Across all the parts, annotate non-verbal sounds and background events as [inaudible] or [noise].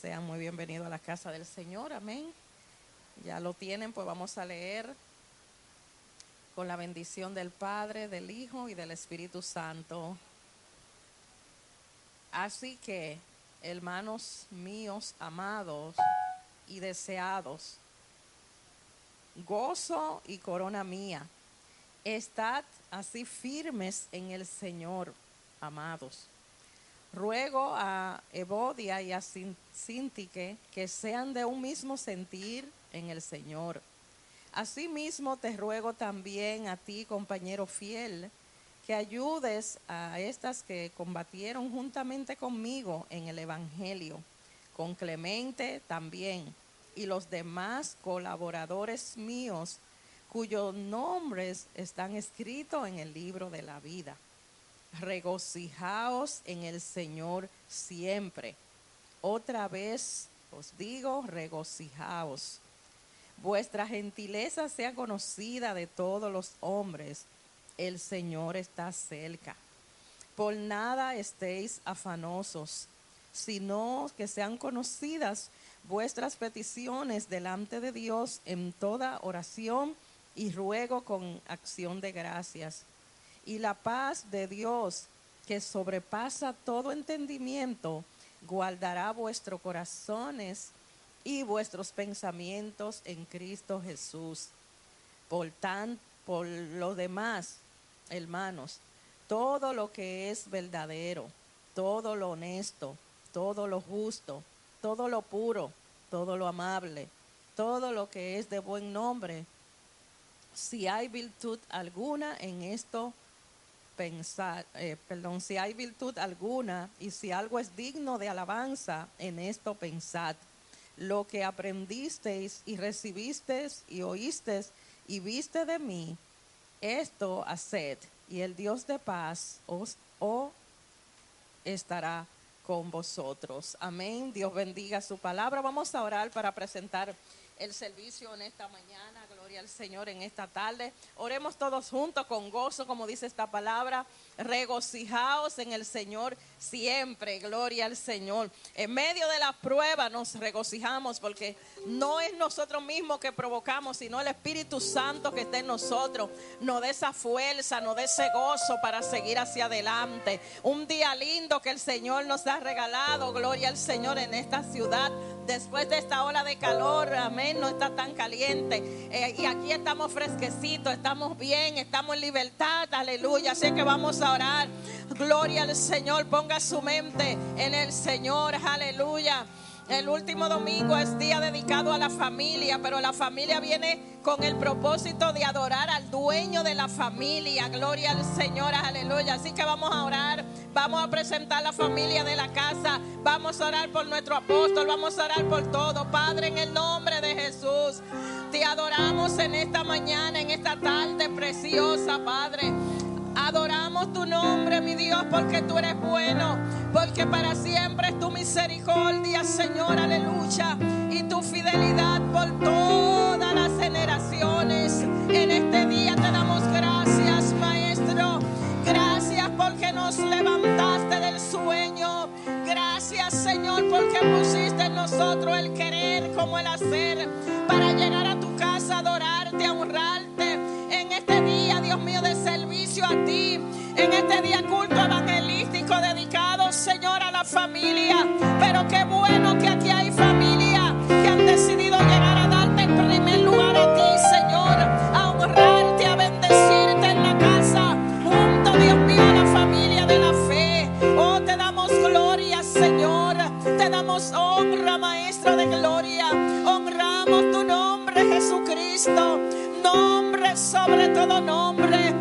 Sean muy bienvenidos a la casa del Señor, amén. Ya lo tienen, pues vamos a leer con la bendición del Padre, del Hijo y del Espíritu Santo. Así que, hermanos míos amados y deseados, gozo y corona mía, estad así firmes en el Señor, amados Ruego a Evodia y a Sintique que sean de un mismo sentir en el Señor. Asimismo te ruego también a ti, compañero fiel, que ayudes a estas que combatieron juntamente conmigo en el Evangelio, con Clemente también, y los demás colaboradores míos, cuyos nombres están escritos en el libro de la vida regocijaos en el Señor siempre. Otra vez os digo, regocijaos. Vuestra gentileza sea conocida de todos los hombres. El Señor está cerca. Por nada estéis afanosos, sino que sean conocidas vuestras peticiones delante de Dios en toda oración y ruego con acción de gracias y la paz de Dios, que sobrepasa todo entendimiento, guardará vuestros corazones y vuestros pensamientos en Cristo Jesús. Por tan, por lo demás, hermanos, todo lo que es verdadero, todo lo honesto, todo lo justo, todo lo puro, todo lo amable, todo lo que es de buen nombre, si hay virtud alguna en esto, pensar, eh, perdón, si hay virtud alguna y si algo es digno de alabanza, en esto pensad. Lo que aprendisteis y recibisteis y oísteis y viste de mí, esto haced, y el Dios de paz os estará con vosotros. Amén. Dios bendiga su palabra. Vamos a orar para presentar el servicio en esta mañana. Gloria al Señor en esta tarde. Oremos todos juntos con gozo, como dice esta palabra. Regocijaos en el Señor siempre. Gloria al Señor. En medio de la prueba nos regocijamos porque no es nosotros mismos que provocamos, sino el Espíritu Santo que está en nosotros. Nos dé esa fuerza, nos dé ese gozo para seguir hacia adelante. Un día lindo que el Señor nos ha regalado. Gloria al Señor en esta ciudad. Después de esta ola de calor, amén no está tan caliente. Eh, y aquí estamos fresquecitos, estamos bien, estamos en libertad, aleluya. Así que vamos a orar. Gloria al Señor, ponga su mente en el Señor, aleluya. El último domingo es día dedicado a la familia, pero la familia viene con el propósito de adorar al dueño de la familia. Gloria al Señor, aleluya. Así que vamos a orar, vamos a presentar la familia de la casa, vamos a orar por nuestro apóstol, vamos a orar por todo. Padre, en el nombre de Jesús, te adoramos en esta mañana, en esta tarde preciosa, Padre. Adoramos tu nombre, mi Dios, porque tú eres bueno, porque para siempre es tu misericordia, Señor, aleluya, y tu fidelidad por todas las generaciones. En este día te damos gracias, levantaste del sueño. Gracias, Señor, porque pusiste en nosotros el querer como el hacer para llegar a tu casa, adorarte, honrarte en este día, Dios mío, de servicio a ti. En este día culto evangelístico dedicado, Señor, a la familia. Pero qué bueno que aquí hay familia honra, Maestro de gloria. Honramos tu nombre, Jesucristo nombre sobre todo nombre, nombre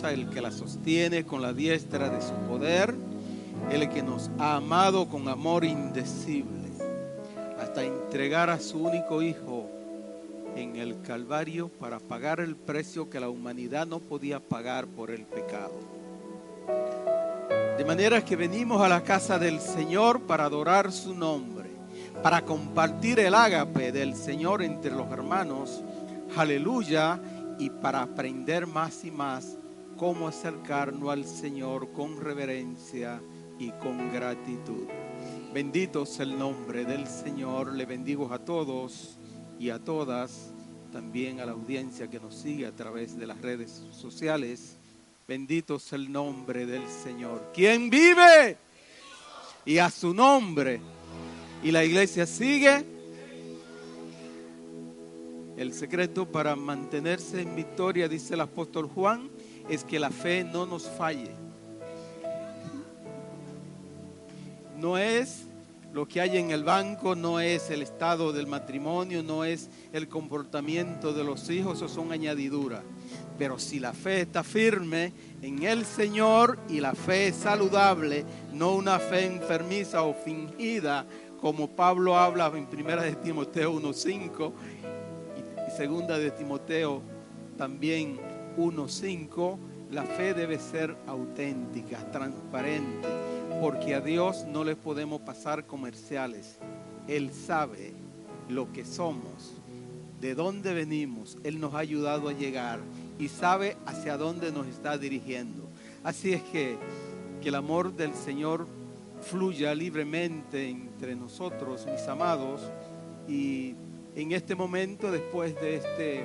el que las sostiene con la diestra de su poder, el que nos ha amado con amor indecible, hasta entregar a su único Hijo en el Calvario para pagar el precio que la humanidad no podía pagar por el pecado. De manera que venimos a la casa del Señor para adorar su nombre, para compartir el ágape del Señor entre los hermanos, aleluya, y para aprender más y más cómo acercarnos al Señor con reverencia y con gratitud. Bendito es el nombre del Señor, le bendigo a todos y a todas, también a la audiencia que nos sigue a través de las redes sociales. Bendito es el nombre del Señor. ¿Quién vive? Y a su nombre. Y la iglesia sigue. El secreto para mantenerse en victoria, dice el apóstol Juan, es que la fe no nos falle. No es lo que hay en el banco, no es el estado del matrimonio, no es el comportamiento de los hijos, eso son añadiduras. Pero si la fe está firme en el Señor y la fe es saludable, no una fe enfermiza o fingida como Pablo habla en primera de Timoteo 1.5 y, segunda de Timoteo también 1.5, la fe debe ser auténtica, transparente, porque a Dios no le podemos pasar comerciales. Él sabe lo que somos, de dónde venimos, Él nos ha ayudado a llegar y sabe hacia dónde nos está dirigiendo. Así es que que el amor del Señor fluya libremente entre nosotros, mis amados, y en este momento, después de este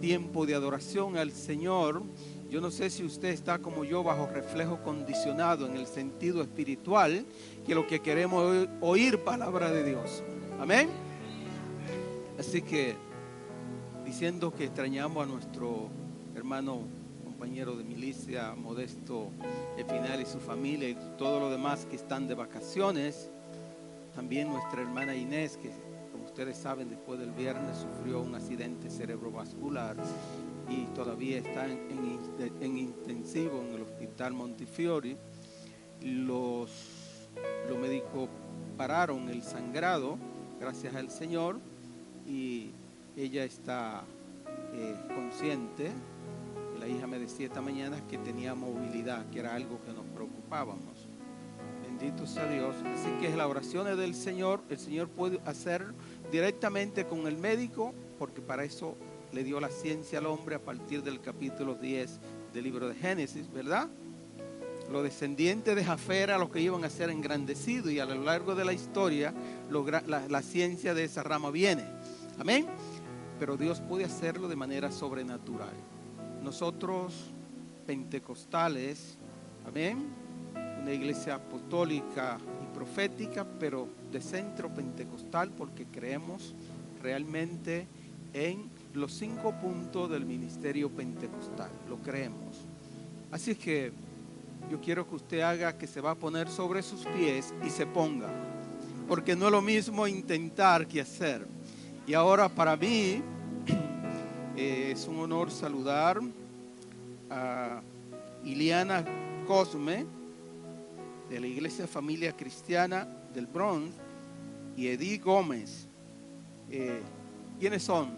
tiempo de adoración al Señor, yo no sé si usted está como yo bajo reflejo condicionado en el sentido espiritual, que lo que queremos es oír, palabra de Dios. Amén. Así que diciendo que extrañamos a nuestro hermano compañero de milicia, Modesto Espinal y su familia y todo lo demás que están de vacaciones. También nuestra hermana Inés, que ustedes saben, después del viernes sufrió un accidente cerebrovascular y todavía está en, en- en intensivo en el hospital Montefiori. Los, los médicos pararon el sangrado, gracias al Señor, y ella está eh, consciente. La hija me decía esta mañana que tenía movilidad, que era algo que nos preocupábamos. Bendito sea Dios. Así que las oraciones del Señor, el Señor puede hacer directamente con el médico, porque para eso le dio la ciencia al hombre a partir del capítulo 10 del libro de Génesis, ¿verdad? Los descendientes de Jafera, los que iban a ser engrandecidos, y a lo largo de la historia, la, la ciencia de esa rama viene. Amén. Pero Dios puede hacerlo de manera sobrenatural. Nosotros, pentecostales, amén, una iglesia apostólica profética, pero de centro pentecostal, porque creemos realmente en los cinco puntos del ministerio pentecostal, lo creemos. Así es que yo quiero que usted haga que se va a poner sobre sus pies y se ponga, porque no es lo mismo intentar que hacer. Y ahora para mí [clears throat] eh, es un honor saludar a Iliana Cosme de la Iglesia Familia Cristiana del Bronx y Edith Gómez. Eh, ¿Quiénes son?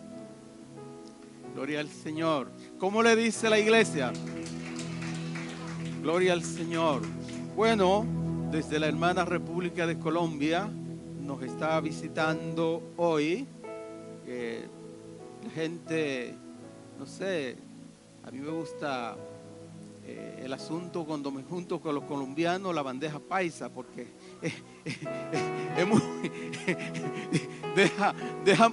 Gloria al Señor. ¿Cómo le dice la iglesia? Gloria al Señor. Bueno, desde la hermana República de Colombia nos está visitando hoy. eh, la gente, no sé, a mí me gusta eh, el asunto cuando me junto con los colombianos, la bandeja paisa, porque eh, eh, eh, muy... [laughs] deja, deja,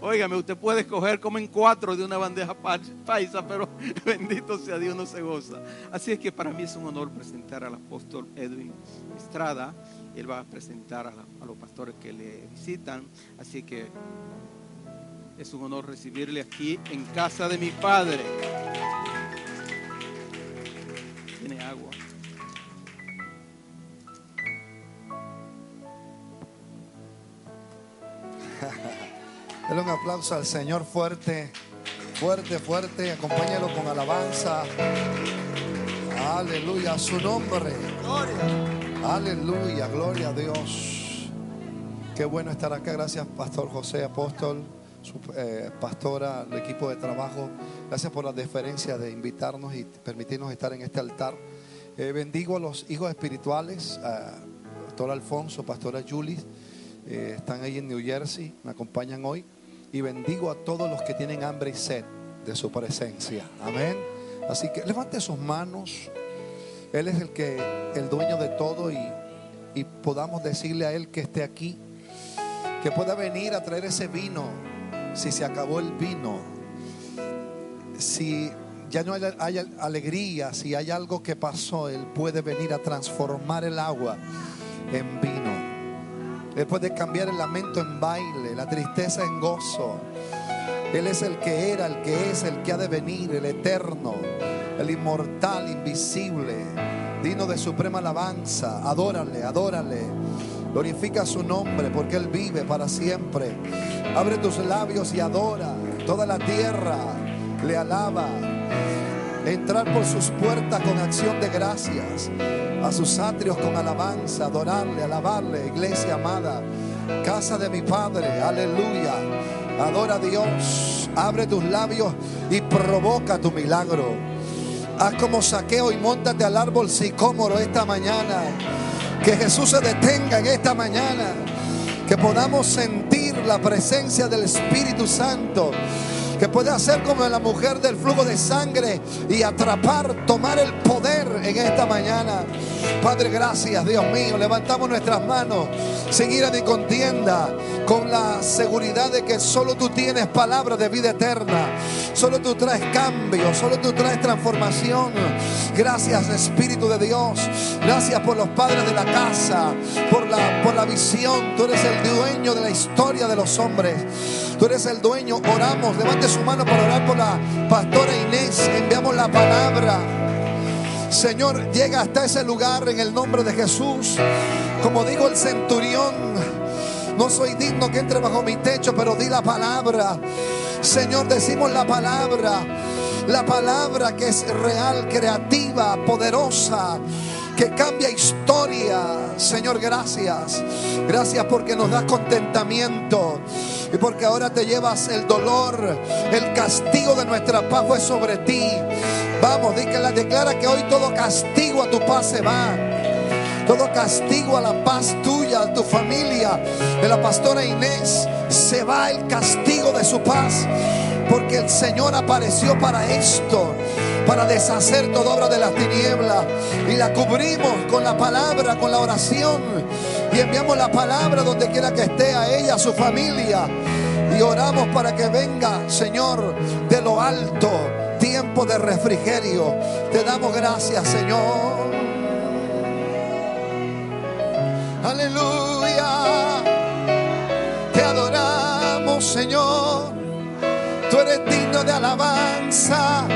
Óigame, usted puede escoger como en cuatro de una bandeja pa- paisa, pero [laughs] bendito sea Dios, no se goza. Así es que para mí es un honor presentar al apóstol Edwin Estrada. Él va a presentar a los pastores que le visitan. Así que es un honor recibirle aquí en casa de mi padre. Tiene agua. [laughs] Dale un aplauso al Señor fuerte, fuerte, fuerte. Acompáñalo con alabanza. Aleluya, a su nombre. Aleluya, gloria a Dios. Qué bueno estar acá. Gracias, Pastor José Apóstol, su eh, pastora, el equipo de trabajo. Gracias por la deferencia de invitarnos y permitirnos estar en este altar. Eh, bendigo a los hijos espirituales, a Pastor Alfonso, Pastora Julie. Eh, están ahí en New Jersey, me acompañan hoy. Y bendigo a todos los que tienen hambre y sed de su presencia. Amén. Así que levante sus manos. Él es el que, el dueño de todo y, y podamos decirle a Él que esté aquí. Que pueda venir a traer ese vino. Si se acabó el vino. Si ya no hay, alegría, si hay algo que pasó, Él puede venir a transformar el agua en vino. Él puede cambiar el lamento en baile, la tristeza en gozo. Él es el que era, el que es, el que ha de venir, el eterno, el inmortal, invisible, digno de suprema alabanza. Adórale, adórale. Glorifica su nombre porque Él vive para siempre. Abre tus labios y adora. Toda la tierra le alaba. entrar por sus puertas con acción de gracias, a sus atrios con alabanza, adorarle, alabarle, iglesia amada, casa de mi Padre, aleluya. Adora a Dios, abre tus labios y provoca tu milagro. Haz como saqueo y montate al árbol sicómoro esta mañana. Que Jesús se detenga en esta mañana. Que podamos sentir la presencia del Espíritu Santo que puede hacer como la mujer del flujo de sangre y atrapar, tomar el poder en esta mañana. Padre, gracias, Dios mío. Levantamos nuestras manos sin ira ni contienda, con la seguridad de que solo tú tienes palabras de vida eterna. Solo tú traes cambio, solo tú traes transformación. Gracias, Espíritu de Dios. Gracias por los padres de la casa, por la, por la visión. Tú eres el dueño de la historia de los hombres. Tú eres el dueño. Oramos, levante su mano para orar por la pastora Inés. Enviamos la palabra. Señor, llega hasta ese lugar en el nombre de Jesús. Como digo el centurión, no soy digno que entre bajo mi techo, pero di la palabra. Señor, decimos la palabra. La palabra que es real, creativa, poderosa que cambia historia. Señor, gracias. Gracias porque nos das contentamiento y porque ahora te llevas el dolor, el castigo de nuestra paz fue sobre ti. Vamos, la declara que hoy todo castigo a tu paz se va. Todo castigo a la paz tuya, a tu familia, de la pastora Inés, se va el castigo de su paz. Porque el Señor apareció para esto para deshacer toda obra de las tinieblas. Y la cubrimos con la palabra, con la oración. Y enviamos la palabra donde quiera que esté a ella, a su familia. Y oramos para que venga, Señor, de lo alto, tiempo de refrigerio. Te damos gracias, Señor. Aleluya. Te adoramos, Señor. Tú eres digno de alabanza.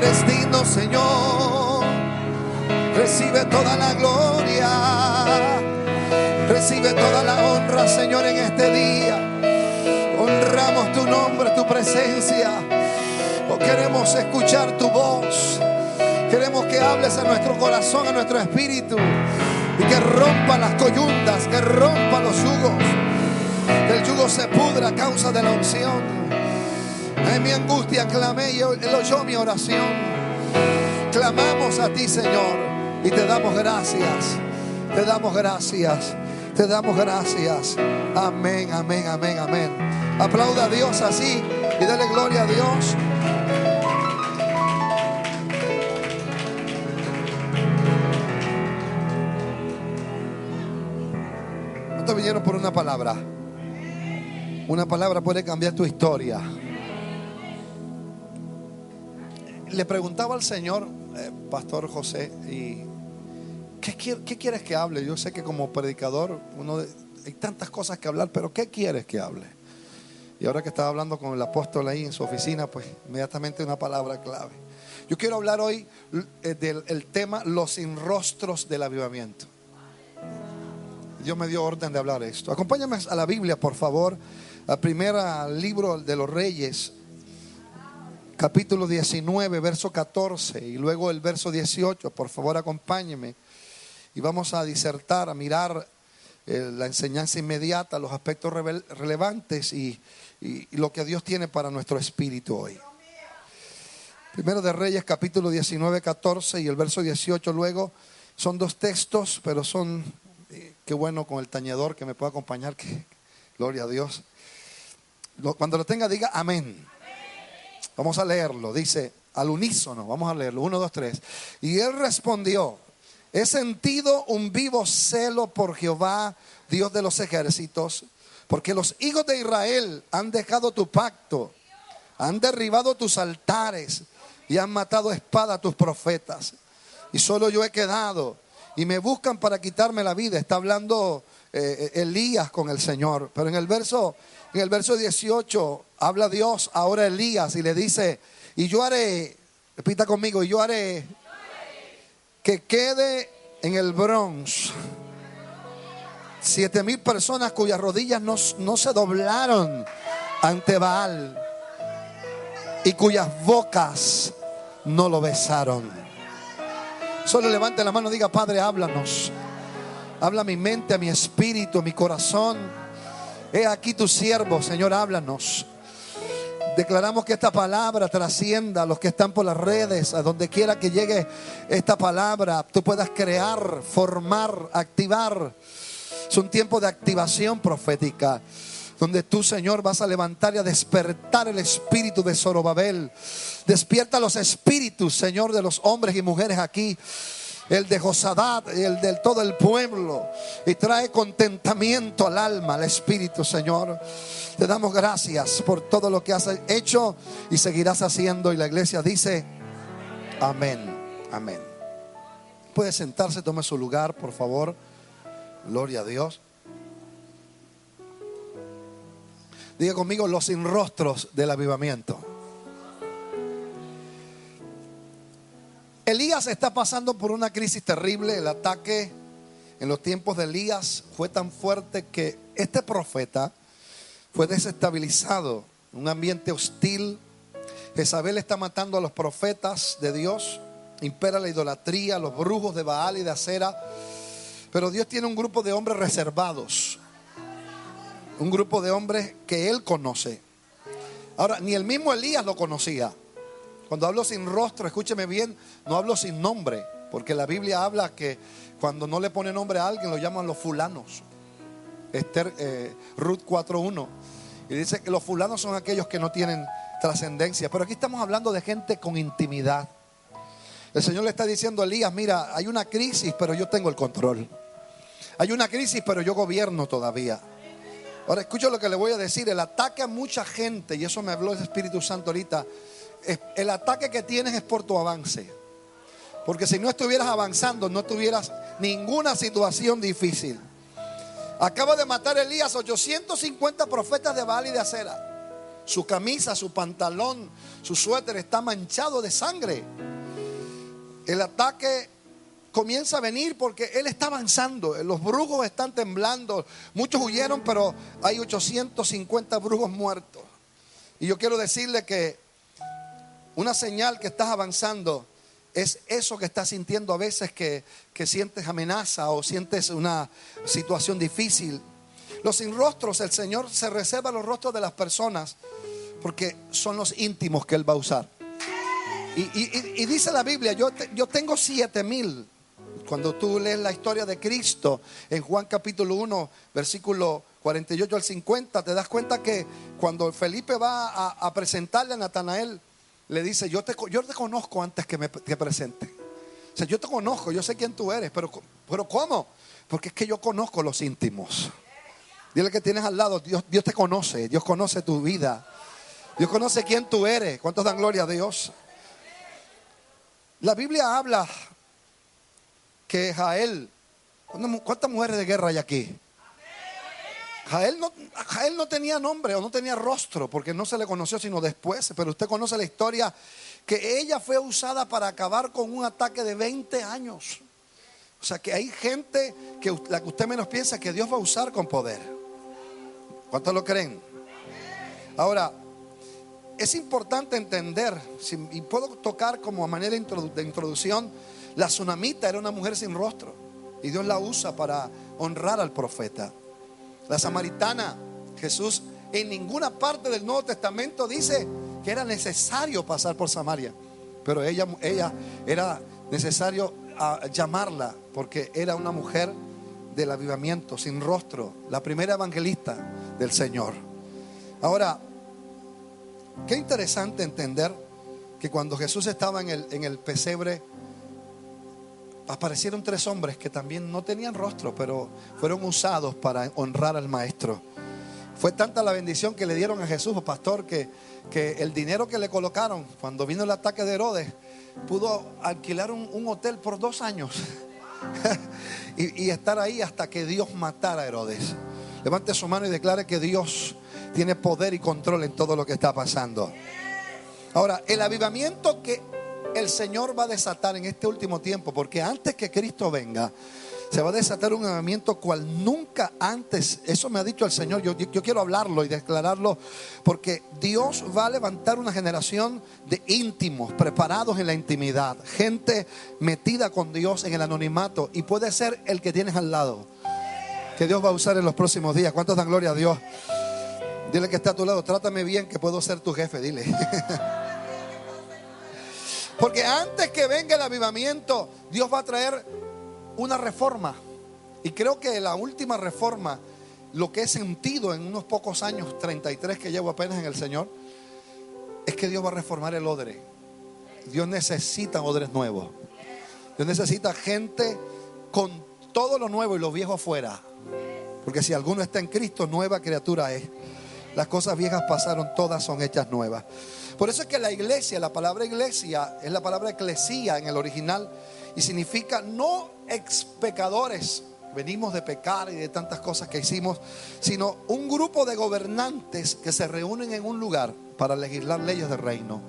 destino, Señor. Recibe toda la gloria. Recibe toda la honra, Señor, en este día. Honramos tu nombre, tu presencia. O oh, queremos escuchar tu voz. Queremos que hables a nuestro corazón, a nuestro espíritu. Y que rompa las coyundas, que rompa los yugos. Que el yugo se pudra a causa de la unción. En mi angustia clamé y oyó mi oración. Clamamos a ti, Señor, y te damos gracias. Te damos gracias. Te damos gracias. Amén, amén, amén, amén. Aplauda a Dios así y dale gloria a Dios. ¿Cuántos vinieron por una palabra? Una palabra puede cambiar tu historia le preguntaba al Señor, eh, Pastor José, y ¿qué, ¿qué, quieres que hable? Yo sé que como predicador uno hay tantas cosas que hablar, pero ¿qué quieres que hable? Y ahora que estaba hablando con el apóstol ahí en su oficina, pues inmediatamente una palabra clave. Yo quiero hablar hoy eh, del tema los inrostros del avivamiento. Dios me dio orden de hablar esto. Acompáñame a la Biblia, por favor, al primer libro de los Reyes, capítulo 19, verso 14 y luego el verso 18. Por favor, acompáñeme y vamos a disertar, a mirar eh, la enseñanza inmediata, los aspectos relevantes y, lo que Dios tiene para nuestro espíritu hoy. Primero de Reyes, capítulo 19, 14 y el verso 18 luego. Son dos textos, pero son, eh, qué bueno con el tañedor que me puede acompañar, que, gloria a Dios. cuando lo tenga, diga amén. Vamos a leerlo. Dice al unísono. Vamos a leerlo. Uno, dos, tres. Y él respondió. He sentido un vivo celo por Jehová, Dios de los ejércitos, porque los hijos de Israel han dejado tu pacto, han derribado tus altares y han matado espada a tus profetas. Y solo yo he quedado y me buscan para quitarme la vida. Está hablando eh, Elías con el Señor. Pero en el verso, en el verso 18 habla Dios ahora Elías y le dice, y yo haré, repita conmigo, y yo haré que quede en el bronce siete mil personas cuyas rodillas no, no se doblaron ante Baal y cuyas bocas no lo besaron. Solo levante la mano y diga, Padre, háblanos. Habla mi mente, a mi espíritu, a mi corazón. He aquí tu siervo, Señor, háblanos. Declaramos que esta palabra trascienda a los que están por las redes, a donde quiera que llegue esta palabra, tú puedas crear, formar, activar. Es un tiempo de activación profética, donde tú, Señor, vas a levantar y a despertar el espíritu de Zorobabel. Despierta los espíritus, Señor, de los hombres y mujeres aquí el de Josadat, el del todo el pueblo, y trae contentamiento al alma, al espíritu, Señor. Te damos gracias por todo lo que has hecho y seguirás haciendo. Y la iglesia dice, amén, amén. Puede sentarse, tome su lugar, por favor. Gloria a Dios. Diga conmigo los sin rostros del avivamiento. Elías está pasando por una crisis terrible. El ataque en los tiempos de Elías fue tan fuerte que este profeta fue desestabilizado. Un ambiente hostil. Jezabel está matando a los profetas de Dios. Impera la idolatría, los brujos de Baal y de Acera. Pero Dios tiene un grupo de hombres reservados. Un grupo de hombres que Él conoce. Ahora, ni el mismo Elías lo conocía. Cuando hablo sin rostro, escúcheme bien, no hablo sin nombre, porque la Biblia habla que cuando no le pone nombre a alguien lo llaman los fulanos. Esther, eh, Ruth 4.1. Y dice que los fulanos son aquellos que no tienen trascendencia. Pero aquí estamos hablando de gente con intimidad. El Señor le está diciendo a Elías, mira, hay una crisis, pero yo tengo el control. Hay una crisis, pero yo gobierno todavía. Ahora escucho lo que le voy a decir. El ataque a mucha gente, y eso me habló el Espíritu Santo ahorita, el ataque que tienes es por tu avance. Porque si no estuvieras avanzando, no tuvieras ninguna situación difícil. Acaba de matar Elías 850 profetas de Baal y de Acera. Su camisa, su pantalón, su suéter está manchado de sangre. El ataque comienza a venir porque él está avanzando. Los brujos están temblando. Muchos huyeron, pero hay 850 brujos muertos. Y yo quiero decirle que una señal que estás avanzando es eso que estás sintiendo a veces que, sientes amenaza o sientes una situación difícil. Los sin rostros, el Señor se reserva los rostros de las personas porque son los íntimos que Él va a usar. Y, dice la Biblia, yo, yo tengo siete mil. Cuando tú lees la historia de Cristo en Juan capítulo 1, versículo 48 al 50, te das cuenta que cuando Felipe va a presentarle a Natanael, le dice, yo te, yo te conozco antes que me presente. O sea, yo te conozco, yo sé quién tú eres, pero, pero ¿cómo? Porque es que yo conozco los íntimos. Dile que tienes al lado, Dios, Dios te conoce, Dios conoce tu vida. Dios conoce quién tú eres. ¿Cuántos dan gloria a Dios? La Biblia habla que Jael, ¿cuántas mujeres de guerra hay aquí? Jael no, no tenía nombre o no tenía rostro porque no se le conoció sino después, pero usted conoce la historia que ella fue usada para acabar con un ataque de 20 años. O sea que hay gente que la que usted menos piensa que Dios va a usar con poder. ¿Cuántos lo creen? Ahora, es importante entender, y puedo tocar como manera de introducción, la tsunamita era una mujer sin rostro y Dios la usa para honrar al profeta. La samaritana, Jesús en ninguna parte del Nuevo Testamento dice que era necesario pasar por Samaria, pero ella, ella era necesario ah, llamarla porque era una mujer del avivamiento, sin rostro, la primera evangelista del Señor. Ahora, qué interesante entender que cuando Jesús estaba en el, en el pesebre, aparecieron tres hombres que también no tenían rostro, pero fueron usados para honrar al maestro. Fue tanta la bendición que le dieron a Jesús, pastor, que, que el dinero que le colocaron cuando vino el ataque de Herodes, pudo alquilar un, hotel por dos años [laughs] y, y estar ahí hasta que Dios matara a Herodes. Levante su mano y declare que Dios tiene poder y control en todo lo que está pasando. Ahora, el avivamiento que el Señor va a desatar en este último tiempo, porque antes que Cristo venga, Se va a desatar un avivamiento cual nunca antes. Eso me ha dicho el Señor. Yo, yo quiero hablarlo y declararlo porque Dios va a levantar una generación de íntimos, preparados en la intimidad. Gente metida con Dios en el anonimato. Y puede ser el que tienes al lado. Que Dios va a usar en los próximos días. ¿Cuántos dan gloria a Dios? Dile que está a tu lado. Trátame bien que puedo ser tu jefe. Dile. [laughs] Porque antes que venga el avivamiento, Dios va a traer una reforma. Y creo que la última reforma, lo que he sentido en unos pocos años, 33 que llevo apenas en el Señor, es que Dios va a reformar el odre. Dios necesita odres nuevos. Dios necesita gente con todo lo nuevo y lo viejo afuera. Porque si alguno está en Cristo, nueva criatura es. Las cosas viejas pasaron, todas son hechas nuevas. Por eso es que la iglesia, la palabra iglesia es la palabra eclesía en el original y significa no ex pecadores, venimos de pecar y de tantas cosas que hicimos, sino un grupo de gobernantes que se reúnen en un lugar para legislar leyes del reino.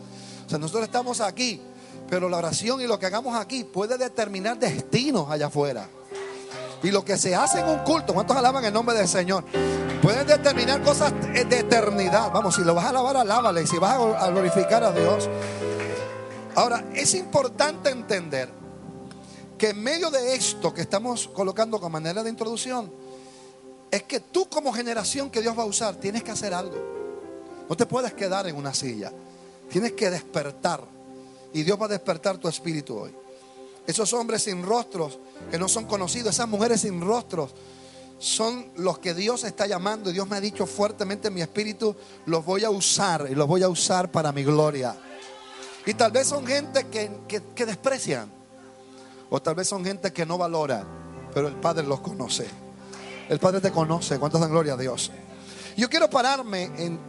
O sea, nosotros estamos aquí, pero la oración y lo que hagamos aquí puede determinar destinos allá afuera. Y lo que se hace en un culto, ¿cuántos alaban el nombre del Señor? Pueden determinar cosas de eternidad. Vamos, si lo vas a alabar, alábale. Si vas a glorificar a Dios. Ahora, es importante entender que en medio de esto que estamos colocando como manera de introducción, es que tú como generación que Dios va a usar, tienes que hacer algo. No te puedes quedar en una silla. Tienes que despertar. Y Dios va a despertar tu espíritu hoy. Esos hombres sin rostros que no son conocidos, esas mujeres sin rostros, son los que Dios está llamando. Dios me ha dicho fuertemente en mi espíritu, los voy a usar y los voy a usar para mi gloria. Y tal vez son gente que, que desprecian. O tal vez son gente que no valora. Pero el Padre los conoce. El Padre te conoce. ¿Cuántos dan gloria a Dios? Yo quiero pararme en,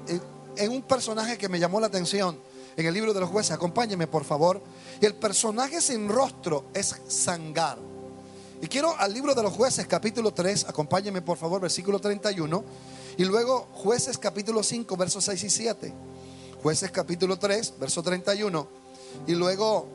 en un personaje que me llamó la atención en el libro de los jueces. Acompáñeme, por favor. Y el personaje sin rostro es Sangar. Y quiero al libro de los jueces, capítulo 3, acompáñeme por favor, versículo 31. Y luego jueces, capítulo 5, versos 6 y 7. Jueces, capítulo 3, verso 31. Y luego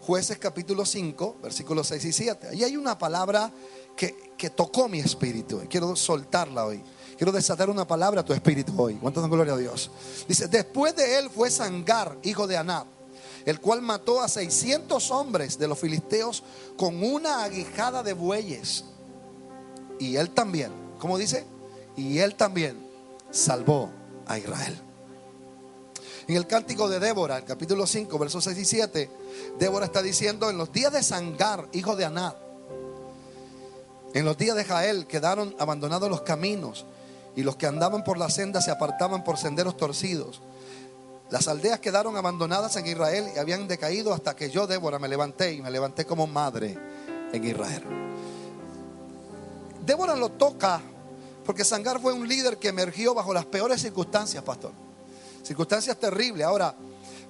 jueces, capítulo 5, versículos 6 y 7. Ahí hay una palabra que, que tocó mi espíritu. Y quiero soltarla hoy. Quiero desatar una palabra a tu espíritu hoy. ¿Cuánto dan gloria a Dios? Dice, después de él fue Sangar, hijo de Anab el cual mató a 600 hombres de los filisteos con una aguijada de bueyes. Y él también, ¿cómo dice? Y él también salvó a Israel. En el cántico de Débora, el capítulo 5, versos 6 y 7, Débora está diciendo, en los días de Sangar, hijo de Anad, en los días de Jael quedaron abandonados los caminos y los que andaban por la senda se apartaban por senderos torcidos. Las aldeas quedaron abandonadas en Israel y habían decaído hasta que yo, Débora, me levanté y me levanté como madre en Israel. Débora lo toca porque Sangar fue un líder que emergió bajo las peores circunstancias, pastor. Circunstancias terribles. Ahora,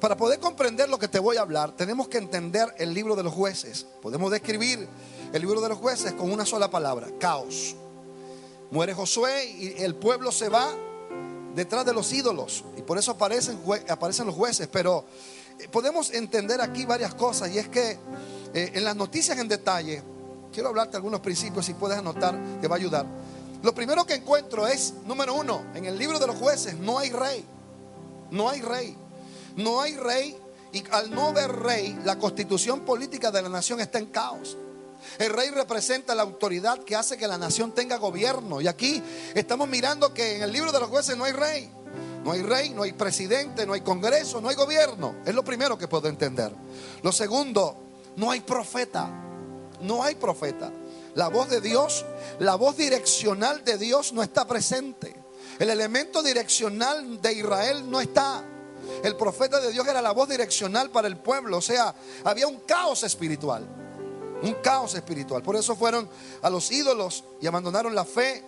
para poder comprender lo que te voy a hablar, tenemos que entender el libro de los jueces. Podemos describir el libro de los jueces con una sola palabra, caos. Muere Josué y el pueblo se va detrás de los ídolos. Y por eso aparecen, aparecen los jueces. Pero eh, podemos entender aquí varias cosas. Y es que eh, en las noticias en detalle, quiero hablarte algunos principios, si puedes anotar, te va a ayudar. Lo primero que encuentro es, número uno, en el libro de los jueces no hay rey. No hay rey. No hay rey. Y al no haber rey, la constitución política de la nación está en caos. El rey representa la autoridad que hace que la nación tenga gobierno. Y aquí estamos mirando que en el libro de los jueces no hay rey. No hay rey, no hay presidente, no hay congreso, no hay gobierno. Es lo primero que puedo entender. Lo segundo, no hay profeta. No hay profeta. La voz de Dios, la voz direccional de Dios no está presente. El elemento direccional de Israel no está. El profeta de Dios era la voz direccional para el pueblo. O sea, había un caos espiritual. Un caos espiritual. Por eso fueron a los ídolos y abandonaron la fe.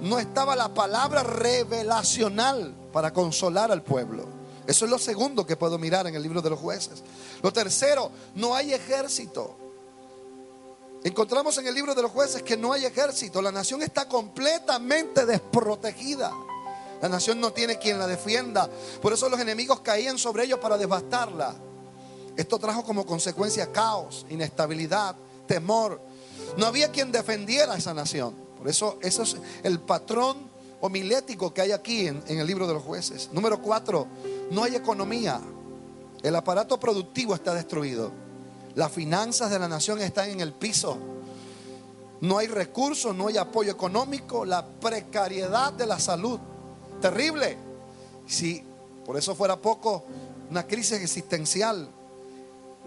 No estaba la palabra revelacional para consolar al pueblo. Eso es lo segundo que puedo mirar en el libro de los jueces. Lo tercero, no hay ejército. Encontramos en el libro de los jueces que no hay ejército. La nación está completamente desprotegida. La nación no tiene quien la defienda. Por eso los enemigos caían sobre ellos para devastarla. Esto trajo como consecuencia caos, inestabilidad, temor. No había quien defendiera esa nación. Por eso, eso es el patrón homilético que hay aquí en, en el libro de los jueces. Número cuatro, no hay economía. El aparato productivo está destruido. Las finanzas de la nación están en el piso. No hay recursos, no hay apoyo económico, la precariedad de la salud. Terrible. Si por eso fuera poco, una crisis existencial.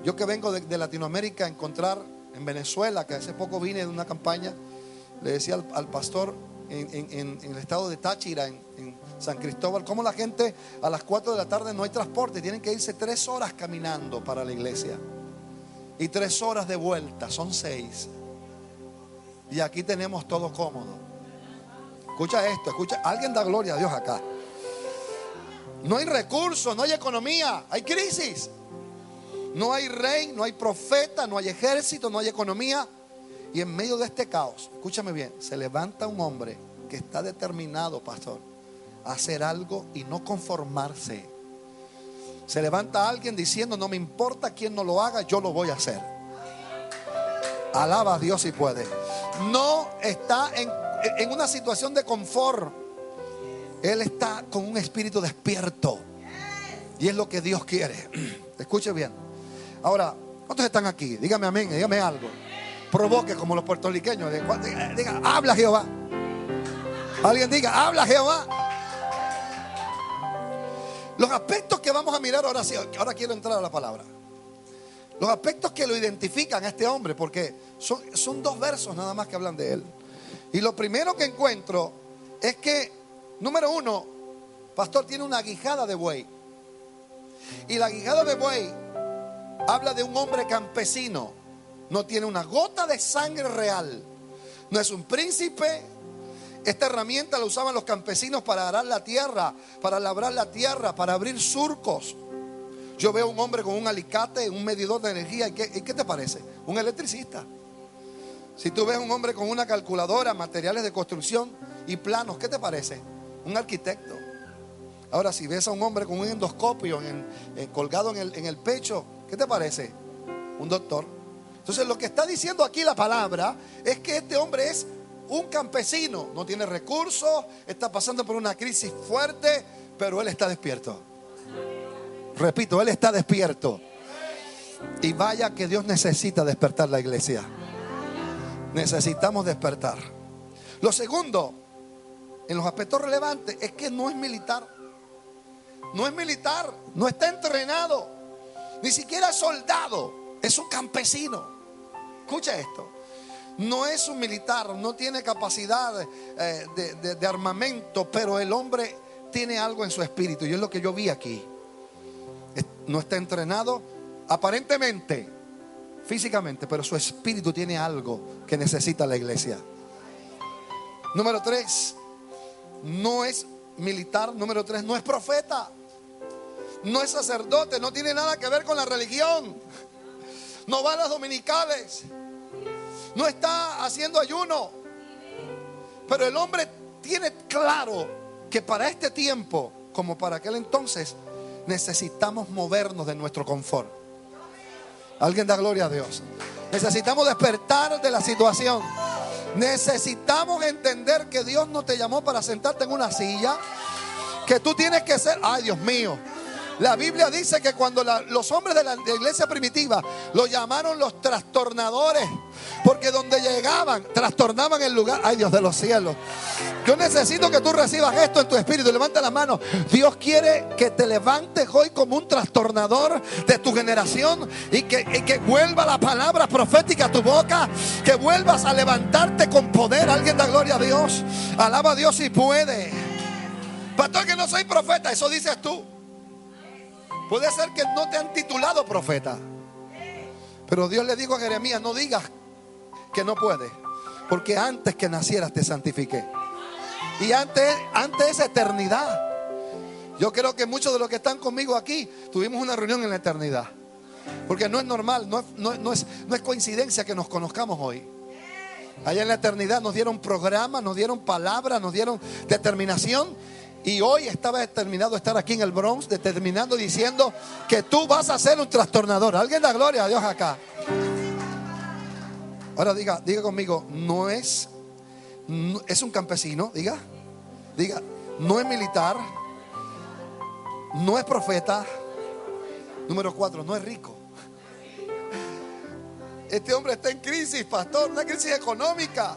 Yo que vengo de, Latinoamérica a encontrar en Venezuela, que hace poco vine de una campaña, le decía al, pastor en, el estado de Táchira, en, San Cristóbal, cómo la gente a las 4 de la tarde no hay transporte, tienen que irse tres horas caminando para la iglesia. Y tres horas de vuelta, son seis. Y aquí tenemos todo cómodo. Escucha esto, escucha, alguien da gloria a Dios acá. No hay recursos, no hay economía, hay crisis. No hay rey, no hay profeta, no hay ejército, no hay economía. Y en medio de este caos, escúchame bien, se levanta un hombre que está determinado, pastor, a hacer algo y no conformarse. Se levanta alguien diciendo, no me importa quién no lo haga, yo lo voy a hacer. Alaba a Dios si puede. No está en, en una situación de confort. Él está con un espíritu despierto. Y es lo que Dios quiere. [clears throat] Escuche bien. Ahora, ¿cuántos están aquí? Dígame amén, dígame algo. Provoque como los puertorriqueños. Diga, habla Jehová. Alguien diga, habla Jehová. Los aspectos que vamos a mirar ahora sí, ahora quiero entrar a la palabra. Los aspectos que lo identifican a este hombre, porque son, son dos versos nada más que hablan de él. Y lo primero que encuentro es que, número uno, pastor tiene una guijada de buey. Y la guijada de buey habla de un hombre campesino. No tiene una gota de sangre real. No es un príncipe. Esta herramienta la usaban los campesinos para arar la tierra, para labrar la tierra, para abrir surcos. Yo veo un hombre con un alicate, un medidor de energía. ¿Y qué, te parece? Un electricista. Si tú ves un hombre con una calculadora, materiales de construcción y planos, ¿qué te parece? Un arquitecto. Ahora, si ves a un hombre con un endoscopio en- en- colgado en el pecho, ¿qué te parece? Un doctor. Entonces, lo que está diciendo aquí la palabra es que este hombre es un campesino, no tiene recursos, está pasando por una crisis fuerte, pero él está despierto. Repito, él está despierto. Y vaya que Dios necesita despertar la iglesia. Necesitamos despertar. Lo segundo, en los aspectos relevantes, es que no es militar. No es militar, no está entrenado, ni siquiera es soldado, es un campesino. Escucha esto. No es un militar, no tiene capacidad eh, de, de- armamento, pero el hombre tiene algo en su espíritu y es lo que yo vi aquí. No está entrenado aparentemente, físicamente, pero su espíritu tiene algo que necesita la iglesia. Número tres, no es militar. Número tres, no es profeta. No es sacerdote, no tiene nada que ver con la religión. No va a las dominicales. No está haciendo ayuno. Pero el hombre tiene claro que para este tiempo, como para aquel entonces, necesitamos movernos de nuestro confort. Alguien da gloria a Dios. Necesitamos despertar de la situación. Necesitamos entender que Dios no te llamó para sentarte en una silla. Que tú tienes que ser, ay Dios mío. La Biblia dice que cuando los hombres de la, de la iglesia primitiva lo llamaron los trastornadores, porque donde llegaban trastornaban el lugar, ay Dios de los cielos. Yo necesito que tú recibas esto en tu espíritu, levanta la mano. Dios quiere que te levantes hoy como un trastornador de tu generación y que, y que vuelva la palabra profética a tu boca, que vuelvas a levantarte con poder. Alguien da gloria a Dios, alaba a Dios si puede. Pastor, que no soy profeta, eso dices tú. Puede ser que no te han titulado profeta. Pero Dios le dijo a Jeremías, no digas que no puedes. Porque antes que nacieras te santifiqué. Y antes, antes esa eternidad. Yo creo que muchos de los que están conmigo aquí tuvimos una reunión en la eternidad. Porque no es normal, no es, no, es, no es coincidencia que nos conozcamos hoy. Allá en la eternidad nos dieron programa, nos dieron palabra, nos dieron determinación. Y hoy estaba determinado a estar aquí en el Bronx, determinando diciendo que tú vas a ser un trastornador. Alguien da gloria a Dios acá. Ahora diga, diga conmigo, no es, es un campesino, diga, diga, no es militar, no es profeta. Número cuatro, no es rico. Este hombre está en crisis, pastor, una crisis económica.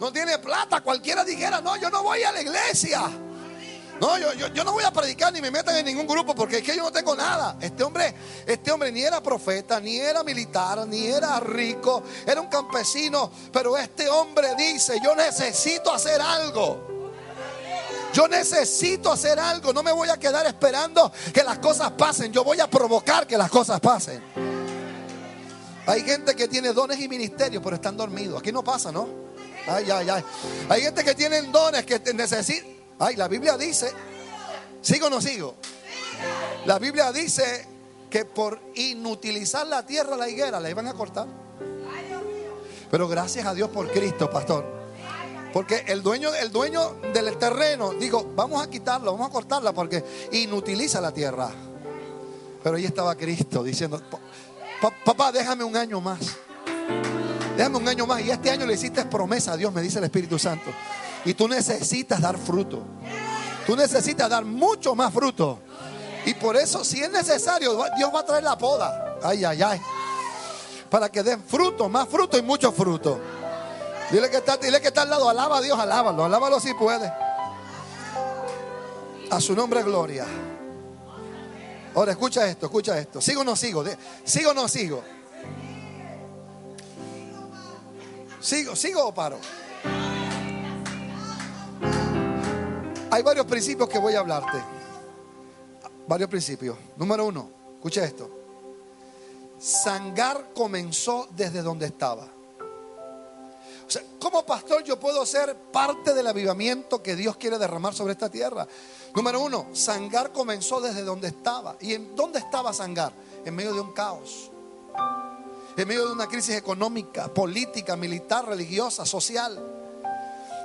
No tiene plata. Cualquiera dijera, no, yo no voy a la iglesia. No, yo, yo, yo no voy a predicar ni me metan en ningún grupo porque es que yo no tengo nada. Este hombre, este hombre ni era profeta, ni era militar, ni era rico, era un campesino. Pero este hombre dice, yo necesito hacer algo. Yo necesito hacer algo. No me voy a quedar esperando que las cosas pasen. Yo voy a provocar que las cosas pasen. Hay gente que tiene dones y ministerios, pero están dormidos. Aquí no pasa, ¿no? Ay, ay, ay. Hay gente que tiene dones que necesitan. Ay, la Biblia dice, ¿sigo o no sigo? La Biblia dice que por inutilizar la tierra, la higuera, la iban a cortar. Pero gracias a Dios por Cristo, pastor. Porque el dueño, el dueño del terreno, digo, vamos a quitarla, vamos a cortarla porque inutiliza la tierra. Pero ahí estaba Cristo diciendo, "Pa- papá, déjame un año más. Déjame un año más. Y este año le hiciste promesa a Dios, me dice el Espíritu Santo. Y tú necesitas dar fruto. Tú necesitas dar mucho más fruto. Y por eso, si es necesario, Dios va a traer la poda. Ay, ay, ay. Para que den fruto, más fruto y mucho fruto. Dile que está, dile que está al lado, alaba a Dios, alábalo, alábalo si puede. A su nombre gloria. Ahora escucha esto, escucha esto. ¿Sigo o no sigo? ¿Sigo o no sigo? ¿Sigo, sigo o paro? Hay varios principios que voy a hablarte. Varios principios. Número uno, escucha esto. Sangar comenzó desde donde estaba. O sea, como pastor yo puedo ser parte del avivamiento que Dios quiere derramar sobre esta tierra. Número uno, Sangar comenzó desde donde estaba. ¿Y en dónde estaba Sangar? En medio de un caos. En medio de una crisis económica, política, militar, religiosa, social.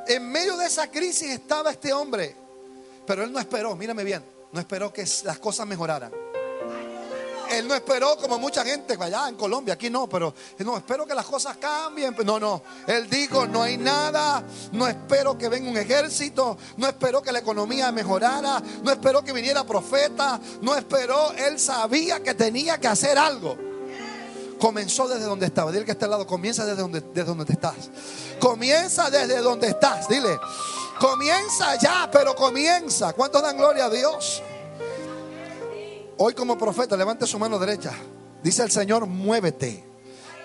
En medio de esa crisis estaba este hombre. Pero él no esperó, mírame bien, no esperó que las cosas mejoraran. Él no esperó como mucha gente allá en Colombia, aquí no, pero no, espero que las cosas cambien. No, no, él dijo, no hay nada, no espero que venga un ejército, no espero que la economía mejorara, no espero que viniera profeta, no esperó, él sabía que tenía que hacer algo. Comenzó desde donde estaba, dile que está al lado, comienza desde donde, desde donde estás. Comienza desde donde estás, dile, comienza ya, pero comienza. ¿Cuántos dan gloria a Dios? Hoy como profeta, levante su mano derecha. Dice el Señor, muévete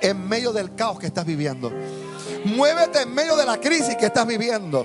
en medio del caos que estás viviendo. Muévete en medio de la crisis que estás viviendo.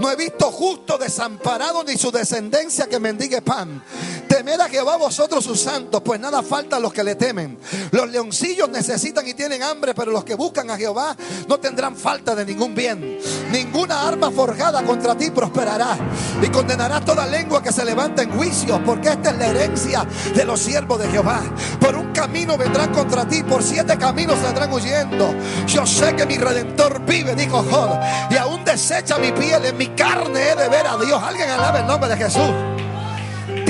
No he visto justo desamparado ni su descendencia que mendigue pan. Temed a Jehová vosotros sus santos, pues nada falta a los que le temen. Los leoncillos necesitan y tienen hambre, pero los que buscan a Jehová no tendrán falta de ningún bien. Ninguna arma forjada contra ti prosperará. Y condenarás toda lengua que se levanta en juicio, porque esta es la herencia de los siervos de Jehová. Por un camino vendrán contra ti, por siete caminos saldrán huyendo. Yo sé que mi redentor vive, dijo Job, y aún desecha mi piel, en mi carne he de ver a Dios. Alguien alabe el nombre de Jesús.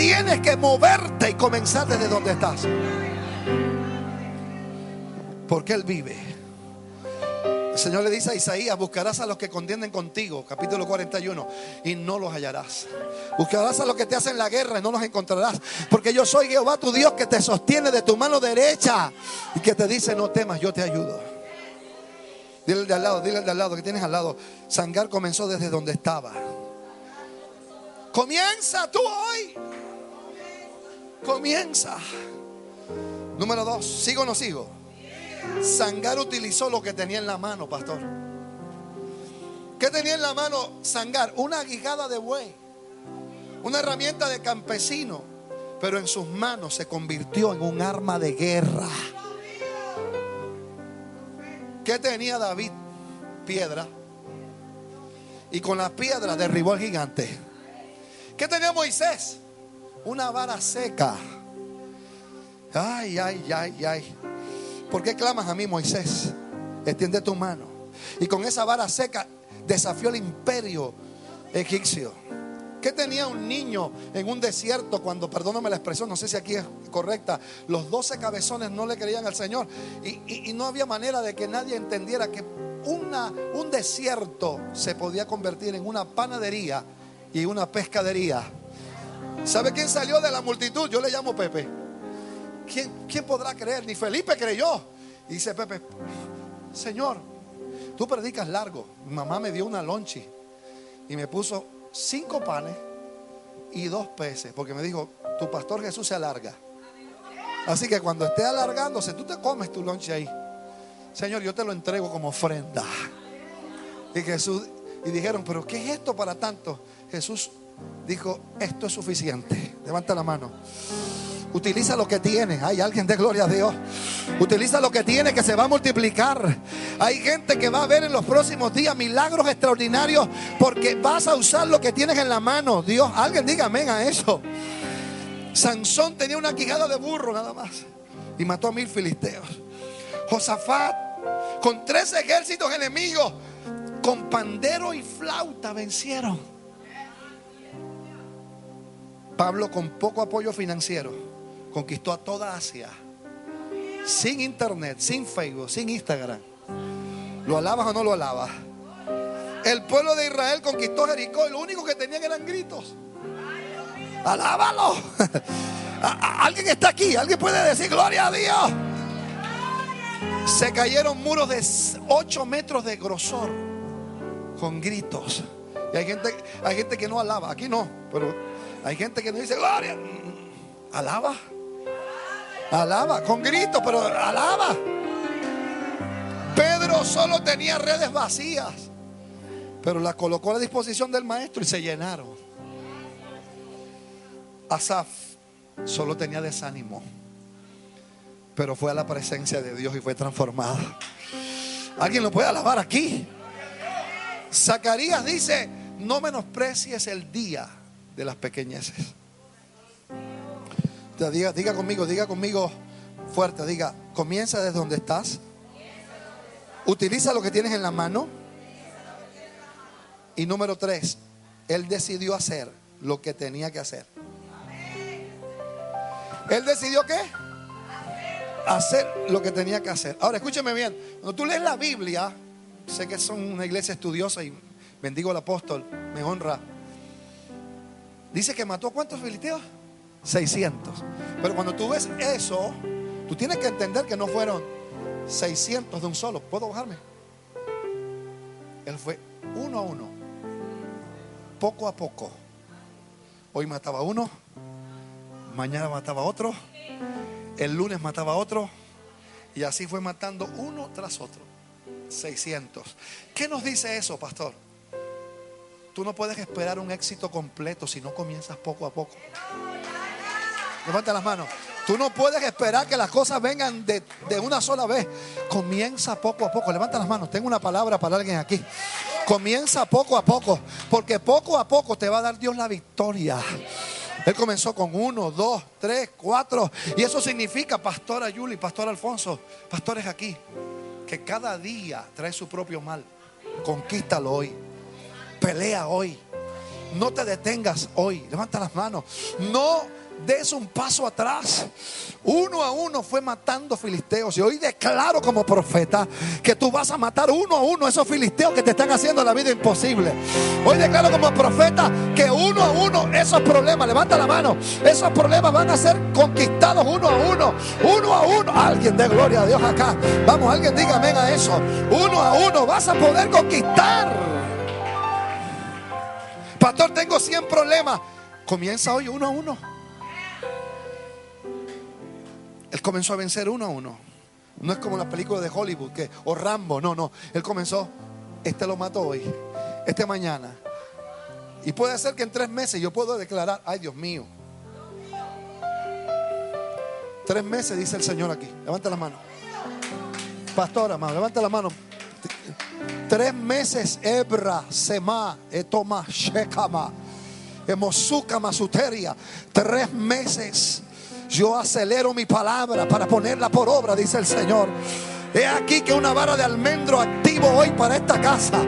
Tienes que moverte y comenzar desde donde estás. Porque Él vive. El Señor le dice a Isaías, buscarás a los que contienden contigo, capítulo 41, y no los hallarás. Buscarás a los que te hacen la guerra y no los encontrarás. Porque yo soy Jehová tu Dios que te sostiene de tu mano derecha y que te dice, no temas, yo te ayudo. Dile de al lado, dile de al lado que tienes al lado. Sangar comenzó desde donde estaba. Comienza tú hoy. Comienza. Número dos, ¿sigo o no sigo? Sangar utilizó lo que tenía en la mano, pastor. ¿Qué tenía en la mano Sangar? Una guijada de buey. Una herramienta de campesino. Pero en sus manos se convirtió en un arma de guerra. ¿Qué tenía David? Piedra. Y con la piedra derribó al gigante. ¿Qué tenía Moisés? Una vara seca. Ay, ay, ay, ay. ¿Por qué clamas a mí, Moisés? Extiende tu mano. Y con esa vara seca desafió el imperio egipcio. ¿Qué tenía un niño en un desierto cuando, perdóname la expresión, no sé si aquí es correcta, los doce cabezones no le creían al Señor y, y- no había manera de que nadie entendiera que una, un desierto se podía convertir en una panadería y una pescadería? ¿Sabe quién salió de la multitud? Yo le llamo Pepe. ¿Quién, quién podrá creer? Ni Felipe creyó. Y dice Pepe, Señor, tú predicas largo. Mi mamá me dio una lonchi y me puso cinco panes y dos peces, porque me dijo, tu pastor Jesús se alarga. Así que cuando esté alargándose, tú te comes tu lonche ahí. Señor, yo te lo entrego como ofrenda. Y Jesús, y dijeron, pero ¿qué es esto para tanto? Jesús dijo, esto es suficiente. Levanta la mano. Utiliza lo que tienes. Hay alguien de gloria a Dios. Utiliza lo que tiene que se va a multiplicar. Hay gente que va a ver en los próximos días milagros extraordinarios porque vas a usar lo que tienes en la mano. Dios, alguien diga amén a eso. Sansón tenía una quijada de burro nada más y mató a mil filisteos. Josafat con tres ejércitos enemigos con pandero y flauta vencieron. Pablo con poco apoyo financiero conquistó a toda Asia. Sin internet, sin Facebook, sin Instagram. ¿Lo alabas o no lo alabas? El pueblo de Israel conquistó Jericó y lo único que tenían eran gritos. Alábalo. [laughs] Alguien está aquí, alguien puede decir gloria a Dios. Se cayeron muros de 8 metros de grosor con gritos. Y hay gente, hay gente que no alaba, aquí no, pero hay gente que no dice gloria. Alaba. Alaba, con gritos, pero alaba. Pedro solo tenía redes vacías, pero las colocó a la disposición del maestro y se llenaron. Asaf solo tenía desánimo, pero fue a la presencia de Dios y fue transformado. ¿Alguien lo puede alabar aquí? Zacarías dice, no menosprecies el día de las pequeñeces. Diga, diga conmigo, diga conmigo fuerte, diga, comienza desde donde estás. Utiliza lo que tienes en la mano. Y número tres, él decidió hacer lo que tenía que hacer. Él decidió qué? Hacer lo que tenía que hacer. Ahora, escúcheme bien. Cuando tú lees la Biblia, sé que son una iglesia estudiosa y bendigo al apóstol, me honra. Dice que mató cuántos filisteos? 600. Pero cuando tú ves eso, tú tienes que entender que no fueron 600 de un solo. ¿Puedo bajarme? Él fue uno a uno, poco a poco. Hoy mataba uno, mañana mataba otro, el lunes mataba otro, y así fue matando uno tras otro. 600. ¿Qué nos dice eso, pastor? Tú no puedes esperar un éxito completo si no comienzas poco a poco. Levanta las manos. Tú no puedes esperar que las cosas vengan de, de una sola vez. Comienza poco a poco. Levanta las manos. Tengo una palabra para alguien aquí. Comienza poco a poco. Porque poco a poco te va a dar Dios la victoria. Él comenzó con uno, dos, tres, cuatro. Y eso significa, Pastora Yuli, Pastor Alfonso, pastores aquí, que cada día trae su propio mal. Conquístalo hoy. Pelea hoy. No te detengas hoy. Levanta las manos. No des un paso atrás. Uno a uno fue matando filisteos. Y hoy declaro como profeta que tú vas a matar uno a uno esos filisteos que te están haciendo la vida imposible. Hoy declaro como profeta que uno a uno esos problemas, levanta la mano, esos problemas van a ser conquistados uno a uno. Uno a uno. Alguien de gloria a Dios acá. Vamos, alguien diga amén a eso. Uno a uno vas a poder conquistar. Pastor, tengo 100 problemas. Comienza hoy uno a uno. Él comenzó a vencer uno a uno. No es como las películas de Hollywood que, o Rambo, no, no. Él comenzó, este lo mató hoy, este mañana. Y puede ser que en tres meses yo puedo declarar, ay Dios mío. Tres meses, dice el Señor aquí. Levanta la mano. Pastora, amado, levanta la mano. Tres meses, Ebra, Sema, Etoma, Shekama, Emosuka, Masuteria. Tres meses. Yo acelero mi palabra para ponerla por obra, dice el Señor. He aquí que una vara de almendro activo hoy para esta casa.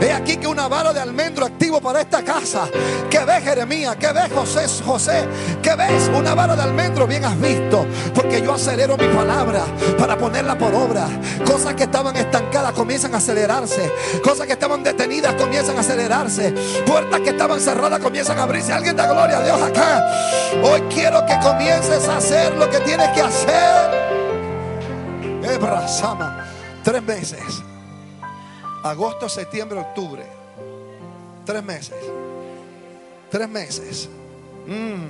He aquí que una vara de almendro activo para esta casa. ¿Qué ves Jeremías? ¿Qué ves José? José, ¿qué ves? Una vara de almendro bien has visto. Porque yo acelero mi palabra para ponerla por obra. Cosas que estaban estancadas comienzan a acelerarse. Cosas que estaban detenidas comienzan a acelerarse. Puertas que estaban cerradas comienzan a abrirse. Alguien da gloria a Dios acá. Hoy quiero que comiences a hacer lo que tienes que hacer. Ebrazama. Tres meses. Agosto, septiembre, octubre. Tres meses. Tres meses. Mm.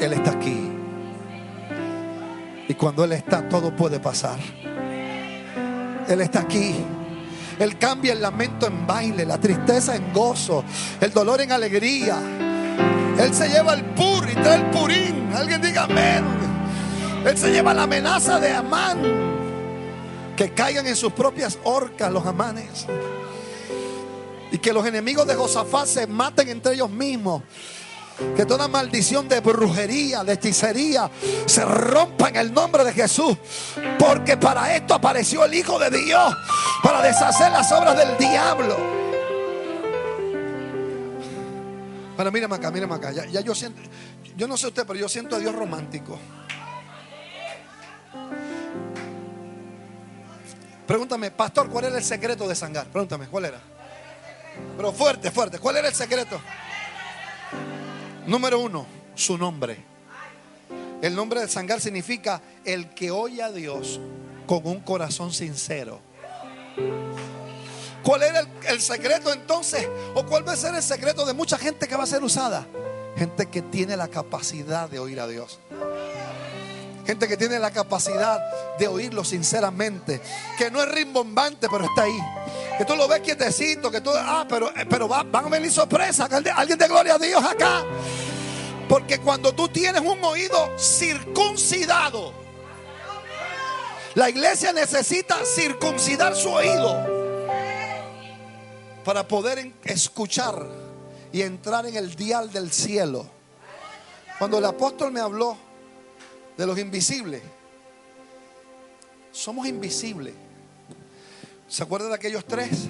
Él está aquí. Y cuando Él está, todo puede pasar. Él está aquí. Él cambia el lamento en baile, la tristeza en gozo, el dolor en alegría. Él se lleva el pur y trae el purín. Alguien diga amén. Él se lleva la amenaza de Amán. Que caigan en sus propias horcas los amanes. Y que los enemigos de Josafat se maten entre ellos mismos. Que toda maldición de brujería, de hechicería, se rompa en el nombre de Jesús. Porque para esto apareció el Hijo de Dios. Para deshacer las obras del diablo. Bueno, mírame acá, mírame acá. Ya, ya yo siento, yo no sé usted, pero yo siento a Dios romántico. Pregúntame, pastor, ¿cuál era el secreto de Sangar? Pregúntame, ¿cuál era? Pero fuerte, fuerte. ¿Cuál era el secreto? Número uno, su nombre. El nombre de Sangar significa el que oye a Dios con un corazón sincero. ¿Cuál era el, el, secreto entonces? ¿O cuál va a ser el secreto de mucha gente que va a ser usada? Gente que tiene la capacidad de oír a Dios. Gente que tiene la capacidad de oírlo sinceramente. Que no es rimbombante, pero está ahí. Que tú lo ves quietecito, que tú, ah, pero, pero va, van a venir sorpresas. Alguien de gloria a Dios acá. Porque cuando tú tienes un oído circuncidado, la iglesia necesita circuncidar su oído para poder escuchar y entrar en el dial del cielo. Cuando el apóstol me habló de los invisibles, somos invisibles. ¿Se acuerdan de aquellos tres?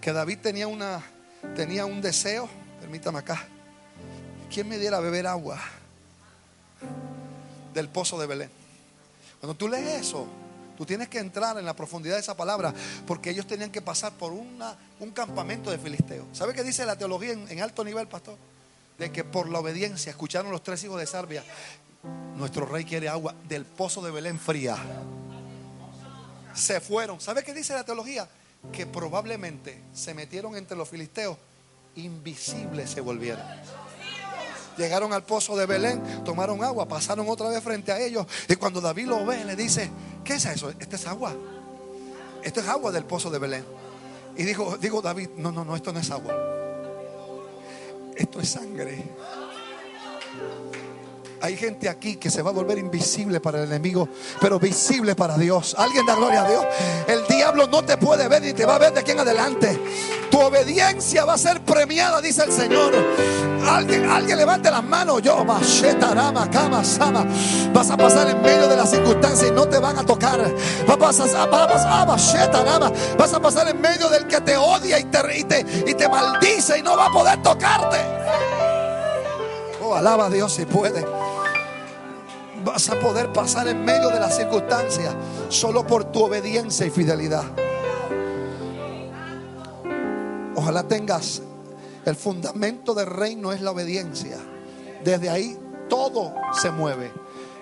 Que David tenía una tenía un deseo, permítame acá. ¿Quién me diera a beber agua del pozo de Belén? Cuando tú lees eso, Tú tienes que entrar en la profundidad de esa palabra porque ellos tenían que pasar por una, un campamento de filisteos. ¿Sabe qué dice la teología en, en, alto nivel, pastor? De que por la obediencia escucharon los tres hijos de Sarbia. Nuestro rey quiere agua del pozo de Belén fría. Se fueron. ¿Sabe qué dice la teología? Que probablemente se metieron entre los filisteos, invisibles se volvieron. Llegaron al pozo de Belén, tomaron agua, pasaron otra vez frente a ellos. Y cuando David lo ve, le dice, ¿qué es eso? Este es agua. Esto es agua del pozo de Belén. Y dijo, digo David, no, no, no, esto no es agua. Esto es sangre. Hay gente aquí que se va a volver invisible para el enemigo, pero visible para Dios. Alguien da gloria a Dios. El diablo no te puede ver ni te va a ver de aquí en adelante. Tu obediencia va a ser premiada, dice el Señor. Alguien, levante las manos. Yo, rama, cama, sama. Vas a pasar en medio de las circunstancias y no te van a tocar. Vas a, vas a pasar en medio del que te odia y te, y te, y te maldice y no va a poder tocarte. Alaba a Dios si puede vas a poder pasar en medio de las circunstancias solo por tu obediencia y fidelidad. Ojalá tengas el fundamento del reino es la obediencia. Desde ahí todo se mueve.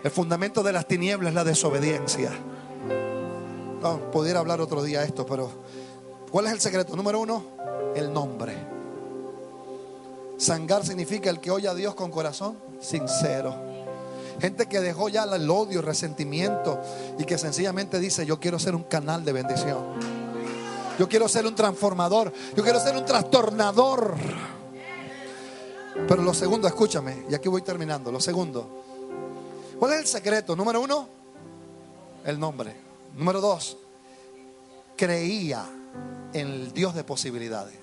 El fundamento de las tinieblas es la desobediencia. No, pudiera hablar otro día esto, pero ¿cuál es el secreto? Número uno, el nombre. Sangar significa el que oye a Dios con corazón sincero. Gente que dejó ya el odio, el resentimiento y que sencillamente dice, yo quiero ser un canal de bendición. Yo quiero ser un transformador. Yo quiero ser un trastornador. Pero lo segundo, escúchame, y aquí voy terminando. Lo segundo, ¿cuál es el secreto? Número uno, el nombre. Número dos, creía en el Dios de posibilidades.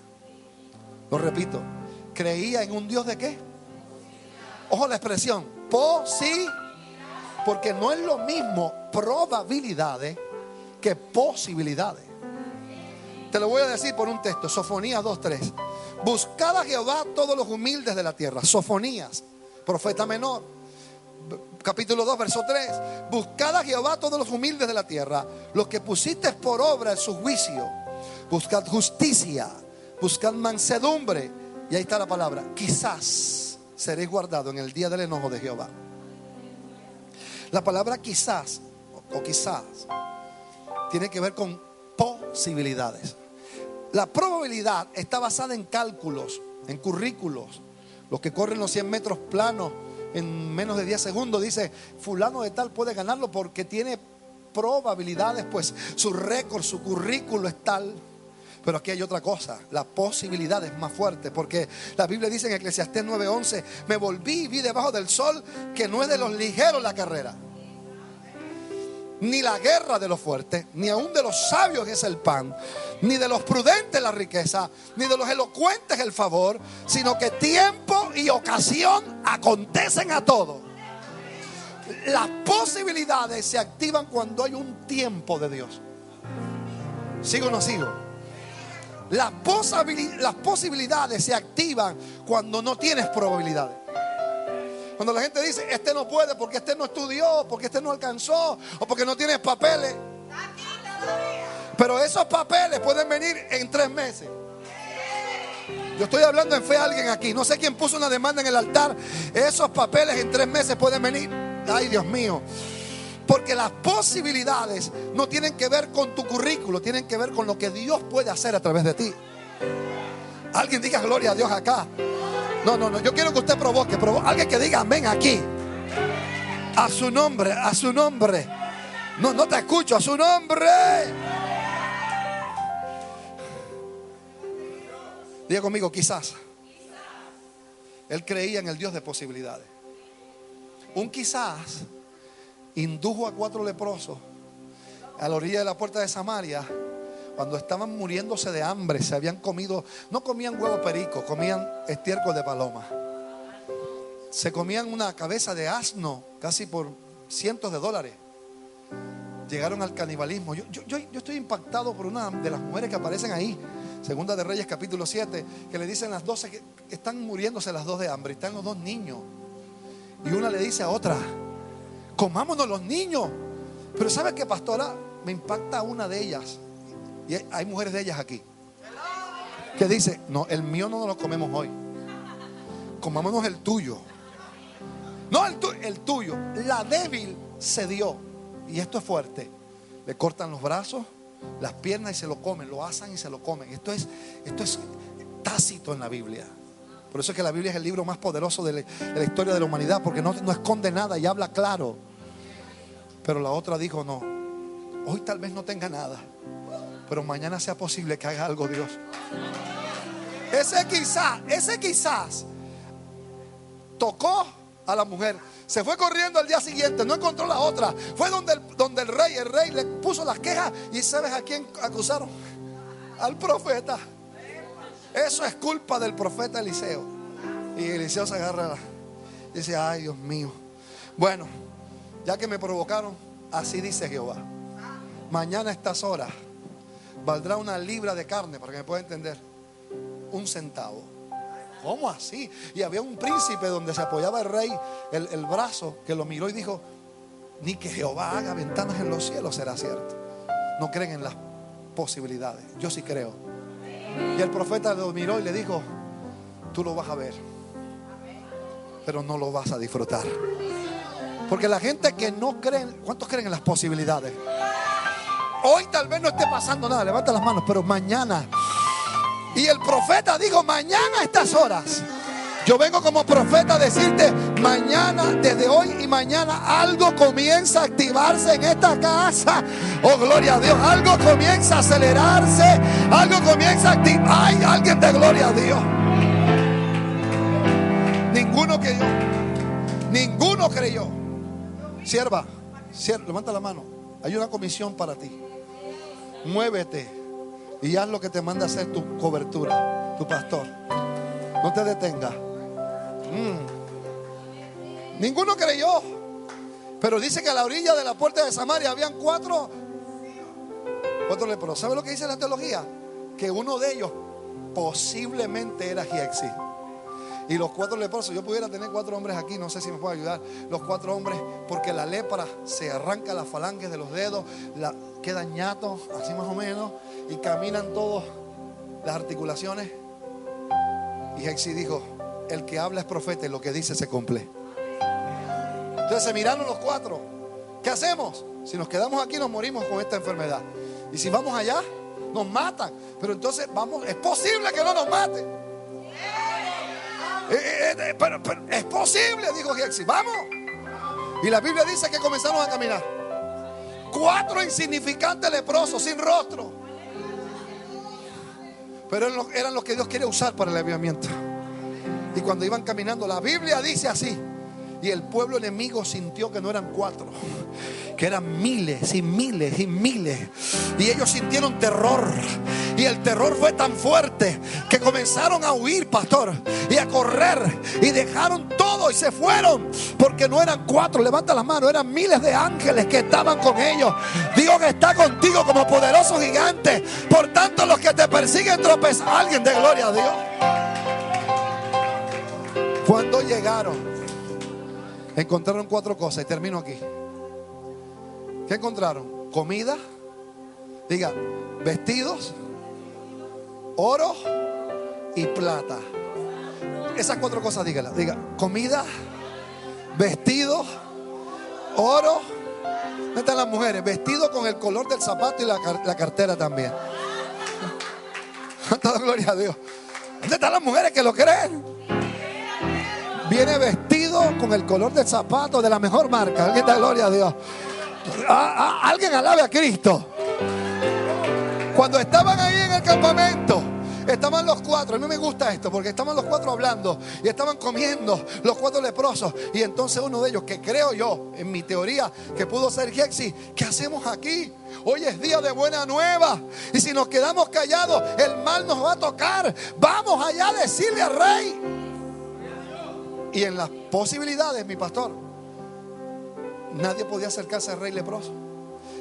Lo repito, creía en un Dios de qué? Ojo la expresión, posi, porque no es lo mismo probabilidades que posibilidades. Te lo voy a decir por un texto, Sofonías 2.3. Buscad a Jehová todos los humildes de la tierra. Sofonías, profeta menor. Capítulo 2, verso 3. Buscad a Jehová todos los humildes de la tierra, los que pusiste por obra en su juicio. Buscad justicia, buscad mansedumbre. Y ahí está la palabra. Quizás seréis guardados en el día del enojo de Jehová. La palabra quizás o quizás tiene que ver con posibilidades. La probabilidad está basada en cálculos, en currículos. Los que corren los 100 metros planos en menos de 10 segundos dice, fulano de tal puede ganarlo porque tiene probabilidades, pues su récord, su currículo es tal. Pero aquí hay otra cosa, la posibilidad es más fuerte, porque la Biblia dice en Eclesiastés 9:11, me volví y vi debajo del sol que no es de los ligeros la carrera ni la guerra de los fuertes, ni aún de los sabios es el pan, ni de los prudentes la riqueza, ni de los elocuentes el favor, sino que tiempo y ocasión acontecen a todos. Las posibilidades se activan cuando hay un tiempo de Dios. ¿Sigo o no sigo? Las, posibilidades se activan cuando no tienes probabilidades. Cuando la gente dice, este no puede porque este no estudió, porque este no alcanzó o porque no tiene papeles. Pero esos papeles pueden venir en tres meses. Yo estoy hablando en fe a alguien aquí. No sé quién puso una demanda en el altar. Esos papeles en tres meses pueden venir. Ay, Dios mío. Porque las posibilidades no tienen que ver con tu currículo, tienen que ver con lo que Dios puede hacer a través de ti. Alguien diga gloria a Dios acá. No, no, no. Yo quiero que usted provoque. Alguien que diga amén aquí. A su nombre, a su nombre. No, no te escucho, a su nombre. Diga conmigo, quizás. Él creía en el Dios de posibilidades. Un quizás indujo a cuatro leprosos a la orilla de la puerta de Samaria cuando estaban muriéndose de hambre, se habían comido, no comían huevo perico, comían estiércol de paloma. Se comían una cabeza de asno casi por cientos de dólares. Llegaron al canibalismo. Yo, yo, estoy impactado por una de las mujeres que aparecen ahí, Segunda de Reyes capítulo 7, que le dicen las 12 que están muriéndose las dos de hambre, están los dos niños. Y una le dice a otra, comámonos los niños. Pero ¿sabe qué, pastora? Me impacta una de ellas. Y hay mujeres de ellas aquí. Que dice, no, el mío no lo comemos hoy. Comámonos el tuyo. No el, el tuyo. La débil se dio. Y esto es fuerte. Le cortan los brazos, las piernas y se lo comen. Lo asan y se lo comen. Esto es, esto es tácito en la Biblia. Por eso es que la Biblia es el libro más poderoso de la, historia de la humanidad. Porque no, no esconde nada y habla claro. Pero la otra dijo, no. Hoy tal vez no tenga nada pero mañana sea posible que haga algo Dios. Ese quizás, ese quizás tocó a la mujer. Se fue corriendo al día siguiente, no encontró la otra. Fue donde el, donde el rey, el rey le puso las quejas y sabes a quién acusaron? Al profeta. Eso es culpa del profeta Eliseo. Y Eliseo se agarra dice, ay Dios mío. Bueno, ya que me provocaron, así dice Jehová. Mañana a estas horas valdrá una libra de carne, para que me pueda entender, un centavo. ¿Cómo así? Y había un príncipe donde se apoyaba el rey, el, brazo, que lo miró y dijo, ni que Jehová haga ventanas en los cielos será cierto. No creen en las posibilidades. Yo sí creo. Y el profeta lo miró y le dijo, tú lo vas a ver, pero no lo vas a disfrutar. Porque la gente que no cree, ¿cuántos creen en las posibilidades? Hoy tal vez no esté pasando nada, levanta las manos, pero mañana. Y el profeta dijo, mañana a estas horas. Yo vengo como profeta a decirte, mañana, desde hoy y mañana, algo comienza a activarse en esta casa. Oh, gloria a Dios. Algo comienza a acelerarse. Algo comienza a activar. Hay alguien de gloria a Dios. Ninguno creyó. Ninguno creyó. Sierva, levanta la mano. Hay una comisión para ti. Muévete y haz lo que te manda hacer tu cobertura, tu pastor. No te detenga. Mm. Ninguno creyó. Pero dice que a la orilla de la puerta de Samaria habían cuatro, cuatro leprosos. ¿Sabe lo que dice la teología? Que uno de ellos posiblemente era Giexi. Y los cuatro leprosos, yo pudiera tener cuatro hombres aquí, no sé si me puede ayudar. Los cuatro hombres, porque la lepra se arranca las falanges de los dedos, la, quedan ñatos, así más o menos, y caminan todos las articulaciones. Y Hexi dijo: El que habla es profeta y lo que dice se cumple. Entonces se miraron los cuatro. ¿Qué hacemos? Si nos quedamos aquí, nos morimos con esta enfermedad. Y si vamos allá, nos matan. Pero entonces vamos, es posible que no nos maten. Eh, eh, eh, pero, es posible, dijo Hexi. Vamos. Y la Biblia dice que comenzaron a caminar. Cuatro insignificantes leprosos sin rostro. Pero eran los- eran los que Dios quiere usar para el avivamiento. Y cuando iban caminando, la Biblia dice así. Y el pueblo enemigo sintió que no eran cuatro, que eran miles y miles y miles. Y ellos sintieron terror. Y el terror fue tan fuerte que comenzaron a huir, pastor, y a correr. Y dejaron todo y se fueron. Porque no eran cuatro, levanta las manos, eran miles de ángeles que estaban con ellos. Dios está contigo como poderoso gigante. Por tanto, los que te persiguen tropezan. Alguien de gloria a Dios. Cuando llegaron, encontraron cuatro cosas y termino aquí. ¿Qué encontraron? Comida, diga, vestidos, oro y plata. Esas cuatro cosas, dígala. Diga, comida, vestido, oro. ¿Dónde están las mujeres? Vestido con el color del zapato y la, la cartera también. [laughs] Toda gloria a Dios. ¿Dónde están las mujeres que lo creen? Viene vestido con el color del zapato de la mejor marca. Alguien da gloria a Dios. Alguien alabe a Cristo. Cuando estaban ahí en el campamento, estaban los cuatro. A mí me gusta esto porque estaban los cuatro hablando y estaban comiendo los cuatro leprosos. Y entonces uno de ellos, que creo yo, en mi teoría, que pudo ser Jexi, ¿qué hacemos aquí? Hoy es día de buena nueva. Y si nos quedamos callados, el mal nos va a tocar. Vamos allá a decirle al rey. Y en las posibilidades, mi pastor, nadie podía acercarse al rey leproso.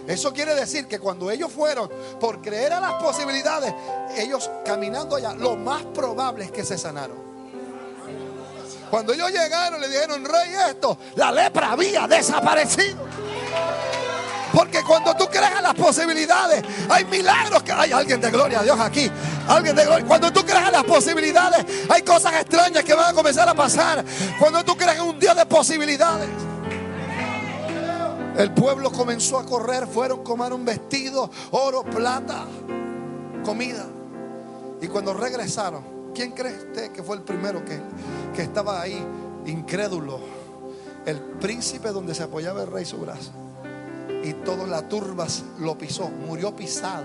Eso quiere decir que cuando ellos fueron por creer a las posibilidades, ellos caminando allá, lo más probable es que se sanaron. Cuando ellos llegaron, le dijeron, rey, esto, la lepra había desaparecido. Porque cuando tú crees en las posibilidades, hay milagros que hay alguien de gloria a Dios aquí. Alguien de gloria. Cuando tú crees en las posibilidades, hay cosas extrañas que van a comenzar a pasar. Cuando tú crees en un Dios de posibilidades. El pueblo comenzó a correr, fueron, comaron vestidos, oro, plata, comida. Y cuando regresaron, ¿quién cree usted que fue el primero que, que estaba ahí, incrédulo? El príncipe donde se apoyaba el rey su brazo. Y toda la turba lo pisó, murió pisado.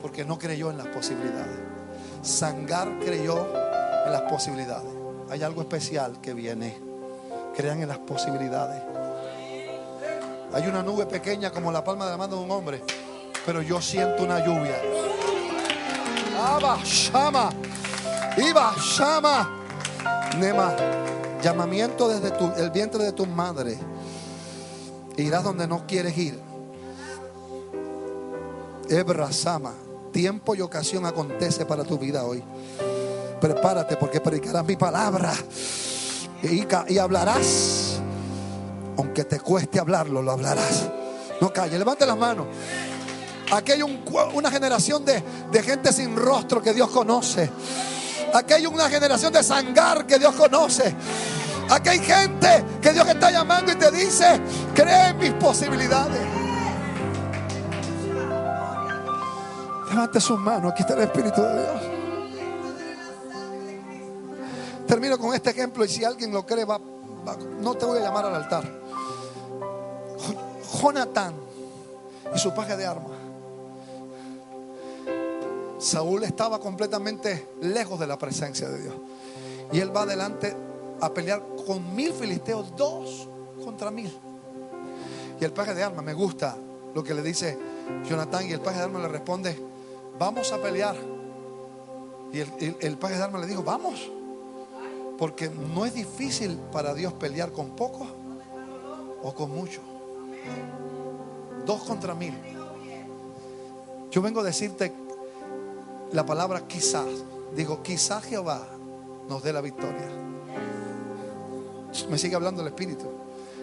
Porque no creyó en las posibilidades. Sangar creyó en las posibilidades. Hay algo especial que viene. Crean en las posibilidades. Hay una nube pequeña como la palma de la mano de un hombre, pero yo siento una lluvia. Abba, Shama, Iba, Shama, Nema, llamamiento desde tu- el vientre de tu madre. Irás donde no quieres ir. Ebra, Sama, tiempo y ocasión acontece para tu vida hoy. Prepárate porque predicarás mi palabra y, hablarás. Aunque te cueste hablarlo, lo hablarás. No calle, levante las manos. Aquí hay una generación de, de gente sin rostro que Dios conoce. Aquí hay una generación de sangar que Dios conoce. Aquí hay gente que Dios está llamando y te dice, cree en mis posibilidades. Levante sus manos, aquí está el Espíritu de Dios. Termino con este ejemplo y si alguien lo cree, no te voy a llamar al altar. Jo- Jonatán y su paje de armas. Saúl estaba completamente lejos de la presencia de Dios. Y él va adelante a pelear con mil filisteos, dos contra mil. Y el paje de armas, me gusta lo que le dice Jonatán. Y el paje de armas le responde: Vamos a pelear. Y el paje de armas le dijo: Vamos. Porque no es difícil para Dios pelear con pocos o con muchos. Dos contra mil. Yo vengo a decirte la palabra quizás. Digo, quizás Jehová nos dé la victoria. Me sigue hablando el Espíritu.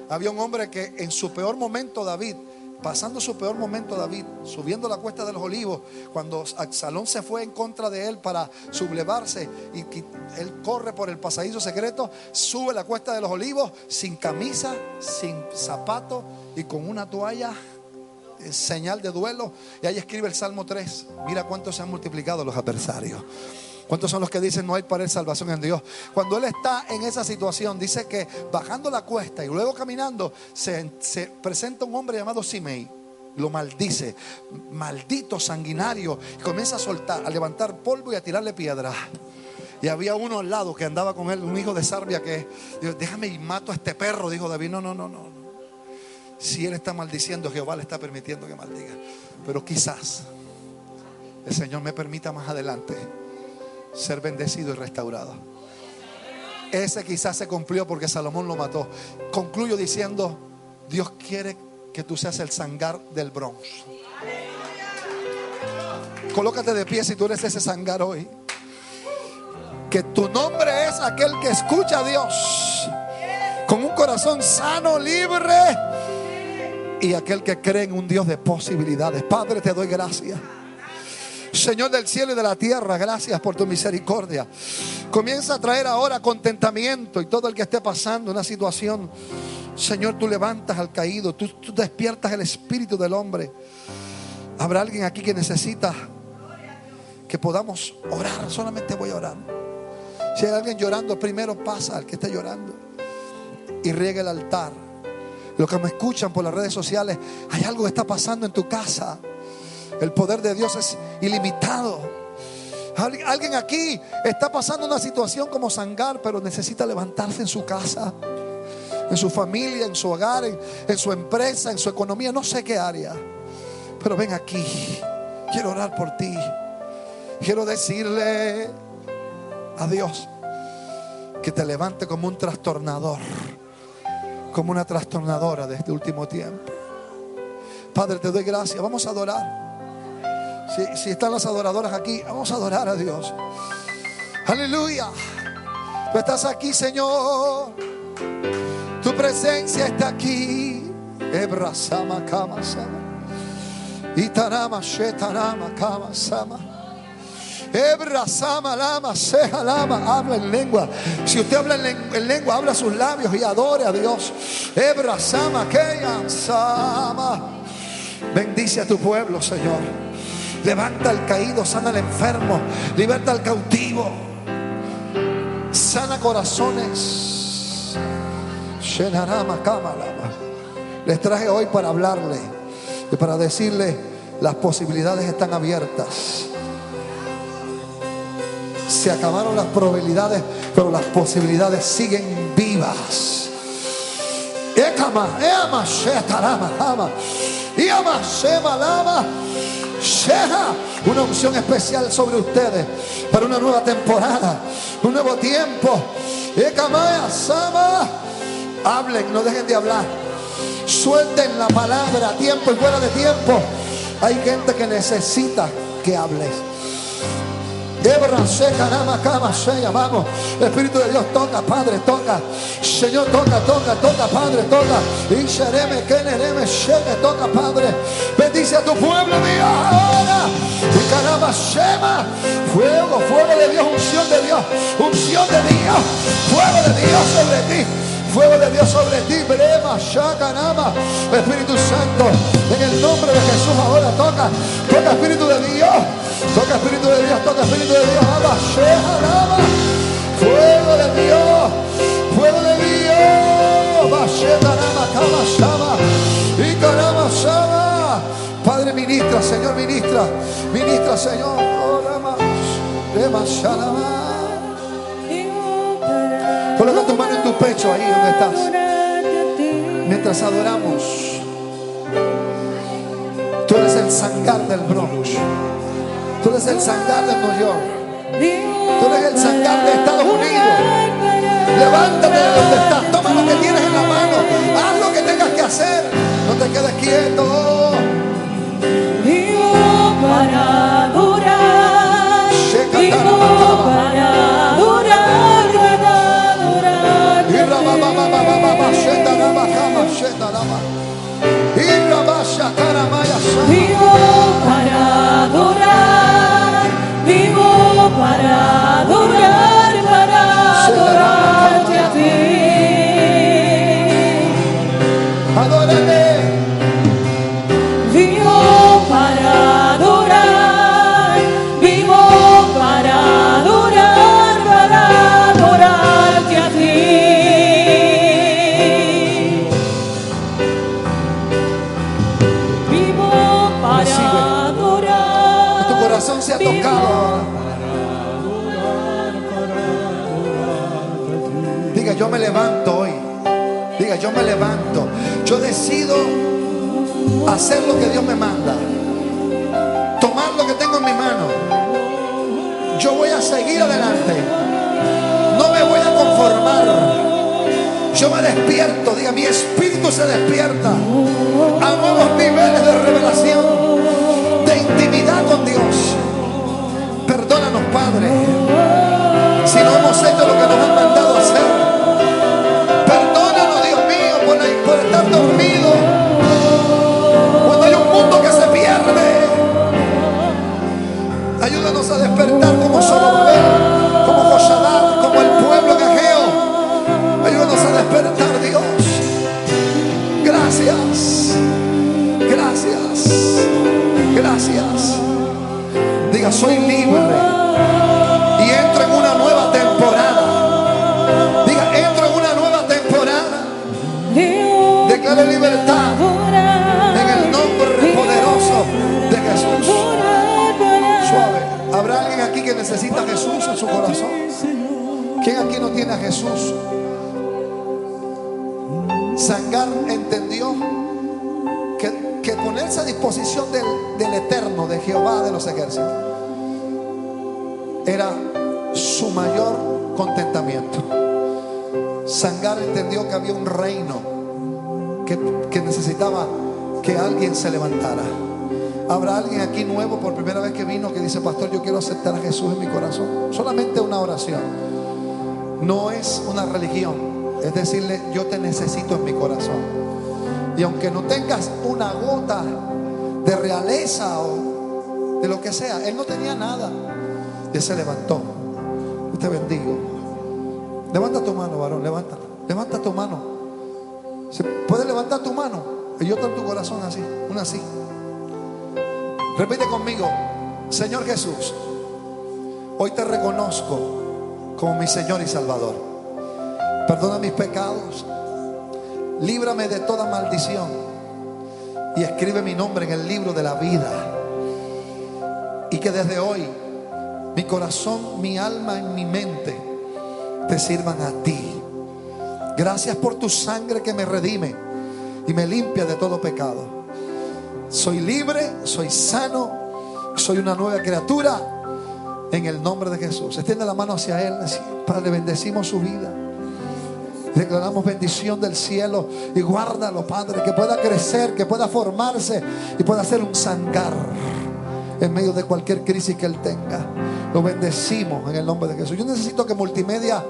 Había un hombre que en su peor momento, David, pasando su peor momento, David, subiendo la cuesta de los olivos, cuando Absalón se fue en contra de él para sublevarse y él corre por el pasadizo secreto, sube la cuesta de los olivos sin camisa, sin zapato y con una toalla señal de duelo. Y ahí escribe el Salmo 3. Mira cuántos se han multiplicado los adversarios. ¿Cuántos son los que dicen no hay para él salvación en Dios? Cuando él está en esa situación, dice que bajando la cuesta y luego caminando, se, presenta un hombre llamado Simei. Lo maldice, maldito sanguinario, y comienza a soltar, a levantar polvo y a tirarle piedras. Y había uno al lado que andaba con él, un hijo de Sarbia, que dijo, déjame y mato a este perro. Dijo David, no, no, no, no. Si él está maldiciendo, Jehová le está permitiendo que maldiga. Pero quizás el Señor me permita más adelante ser bendecido y restaurado. Ese quizás se cumplió porque Salomón lo mató. Concluyo diciendo, Dios quiere que tú seas el sangar del Bronx. Colócate de pie si tú eres ese sangar hoy. Que tu nombre es aquel que escucha a Dios con un corazón sano, libre y aquel que cree en un Dios de posibilidades. Padre, te doy gracias. Señor del cielo y de la tierra, gracias por tu misericordia. Comienza a traer ahora contentamiento y todo el que esté pasando una situación. Señor, tú levantas al caído, tú, despiertas el espíritu del hombre. Habrá alguien aquí que necesita que podamos orar. Solamente voy a orar. Si hay alguien llorando, primero pasa al que está llorando y riega el altar. Los que me escuchan por las redes sociales, hay algo que está pasando en tu casa. El poder de Dios es ilimitado. Alguien aquí está pasando una situación como Sangar, pero necesita levantarse en su casa, en su familia, en su hogar, en, su empresa, en su economía, no sé qué área. Pero ven aquí, quiero orar por ti. Quiero decirle a Dios que te levante como un trastornador, como una trastornadora de este último tiempo. Padre, te doy gracias. Vamos a adorar. Si, están las adoradoras aquí, vamos a adorar a Dios. Aleluya. Tú estás aquí, Señor. Tu presencia está aquí. Ebrasama kama sama. Itarama shetarama kama sama. Ebrasama lama seja lama. Habla en lengua. Si usted habla en, lengua, habla sus labios y adore a Dios. Ebrasama keyan sama. Bendice a tu pueblo, Señor. Levanta al caído, sana al enfermo, liberta al cautivo, sana corazones. Les traje hoy para hablarle y para decirle las posibilidades están abiertas. Se acabaron las probabilidades, pero las posibilidades siguen vivas. Una unción especial sobre ustedes para una nueva temporada, un nuevo tiempo. Hablen, no dejen de hablar. Suelten la palabra, tiempo y fuera de tiempo. Hay gente que necesita que hables. Seca, vamos. Espíritu de Dios, toca, Padre, toca. Señor, toca, toca, toca, Padre, toca. Y sereme, que nereme, toca, Padre. Bendice a tu pueblo, mío, ahora. Y caramba, shema. Fuego, fuego de Dios, unción de Dios, unción de Dios, fuego de Dios sobre ti. Fuego de Dios sobre ti, brema, shakanama, Espíritu Santo, en el nombre de Jesús ahora toca, toca Espíritu de Dios, toca Espíritu de Dios, toca Espíritu de Dios, ama, shehanama, fuego de Dios, fuego de Dios, bashetanama, kama, shama, y karama, shama. Padre ministra, Señor ministra, ministra, Señor, oh, rama, rema, shanama. Coloca tu mano en tu pecho ahí donde estás. Mientras adoramos. Tú eres el sangar del Bronx. Tú eres el sangar de New York. Tú eres el sangar de Estados Unidos. Levántate de donde estás. Toma lo que tienes en la mano. Haz lo que tengas que hacer. No te quedes quieto. Vivo para adorar, kama, shenda, raba. Corazón sea tocado. Diga, yo me levanto hoy. Diga, yo me levanto. Yo decido hacer lo que Dios me manda. Tomar lo que tengo en mi mano. Yo voy a seguir adelante. No me voy a conformar. Yo me despierto, diga, mi espíritu se despierta a nuevos niveles de revelación, Si no hemos hecho lo que nos han mandado hacer. Perdónanos, Dios mío, por, por estar dormido. Cuando hay un mundo que se pierde. Ayúdanos a despertar como Zorobabel, como Joshadat, como el pueblo de Ageo. Ayúdanos a despertar, Dios. Gracias. Gracias. Gracias. Diga, soy libre. Necesita Jesús en su corazón? ¿Quién aquí no tiene a Jesús? Sangar entendió que, que ponerse a disposición del, del eterno, de Jehová de los ejércitos, era su mayor contentamiento. Sangar entendió que había un reino que, que necesitaba que alguien se levantara. Habrá alguien aquí nuevo por primera vez que vino que dice, pastor, yo quiero aceptar a Jesús en mi corazón. Solamente una oración. No es una religión. Es decirle, yo te necesito en mi corazón. Y aunque no tengas una gota de realeza o de lo que sea, él no tenía nada. Y él se levantó. Yo te bendigo. Levanta tu mano, varón, levanta. Levanta tu mano. ¿Se puede levantar tu mano? Y yo en tu corazón así, una así. Repite conmigo, Señor Jesús, hoy te reconozco como mi Señor y Salvador. Perdona mis pecados, líbrame de toda maldición y escribe mi nombre en el libro de la vida. Y que desde hoy mi corazón, mi alma y mi mente te sirvan a ti. Gracias por tu sangre que me redime y me limpia de todo pecado. Soy libre, soy sano, soy una nueva criatura en el nombre de Jesús. Extiende la mano hacia Él. Padre, bendecimos su vida. Declaramos bendición del cielo y guárdalo, Padre, que pueda crecer, que pueda formarse y pueda ser un sangar en medio de cualquier crisis que Él tenga. Lo bendecimos en el nombre de Jesús. Yo necesito que multimedia,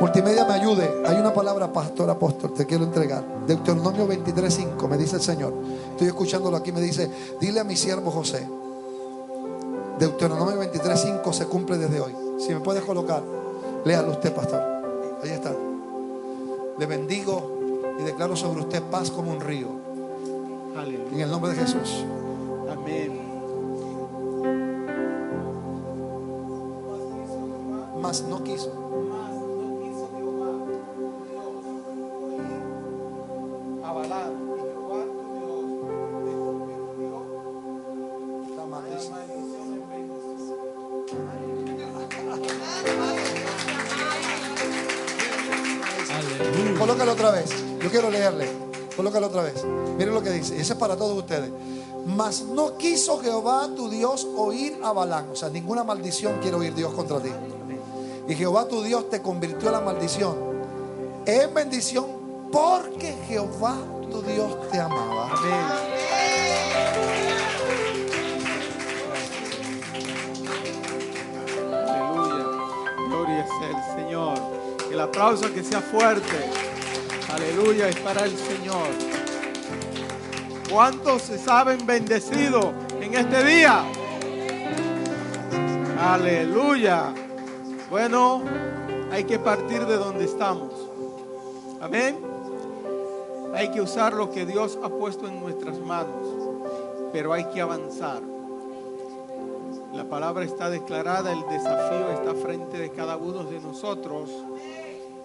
multimedia me ayude. Hay una palabra, pastor, apóstol, te quiero entregar. Deuteronomio 23:5, me dice el Señor. Estoy escuchándolo aquí, me dice, dile a mi siervo José. Deuteronomio 23:5 se cumple desde hoy. Si me puedes colocar, léalo usted, pastor. Ahí está. Le bendigo y declaro sobre usted paz como un río. Aleluya. En el nombre de Jesús. Amén. Mas no quiso. Es para todos ustedes. Mas no quiso Jehová tu Dios oír a Balán. O sea, ninguna maldición quiere oír Dios contra ti. Y Jehová tu Dios te convirtió en la maldición en bendición porque Jehová tu Dios te amaba. Amén. Aleluya. Gloria sea el Señor. El aplauso que sea fuerte. Aleluya es para el Señor. ¿Cuántos se saben bendecidos en este día? Aleluya. Bueno, hay que partir de donde estamos. Amén. Hay que usar lo que Dios ha puesto en nuestras manos, pero hay que avanzar. La palabra está declarada, el desafío está frente de cada uno de nosotros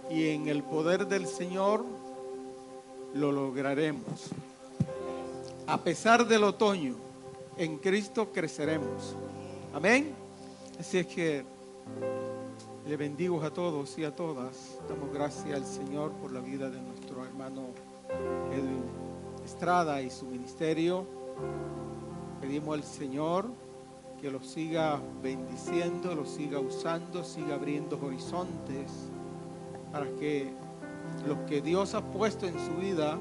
y en el poder del Señor lo lograremos. A pesar del otoño, en Cristo creceremos. Amén. Así es que le bendigo a todos y a todas. Damos gracias al Señor por la vida de nuestro hermano Edwin Estrada y su ministerio. Pedimos al Señor que lo siga bendiciendo, lo siga usando, siga abriendo horizontes para que lo que Dios ha puesto en su vida,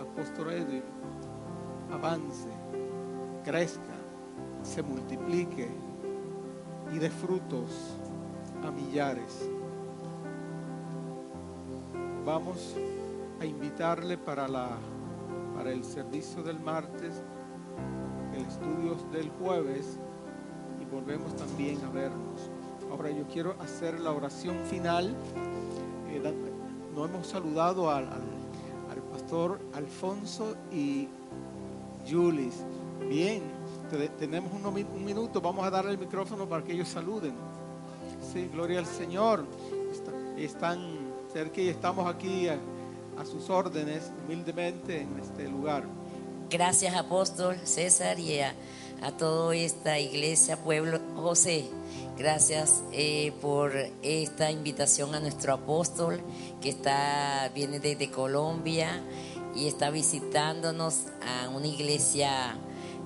apóstol Edwin, avance, crezca, se multiplique y dé frutos a millares. Vamos a invitarle para, la, para el servicio del martes, el estudio del jueves y volvemos también a vernos. Ahora yo quiero hacer la oración final. Eh, no hemos saludado al, al- al pastor Alfonso y Julis. Bien, te- tenemos un minuto, vamos a darle el micrófono para que ellos saluden. Sí, gloria al Señor. Está- están cerca y estamos aquí a, a sus órdenes humildemente en este lugar. Gracias apóstol César y a, a toda esta iglesia, pueblo José. Gracias eh, por esta invitación a nuestro apóstol que está, viene desde Colombia y está visitándonos a una iglesia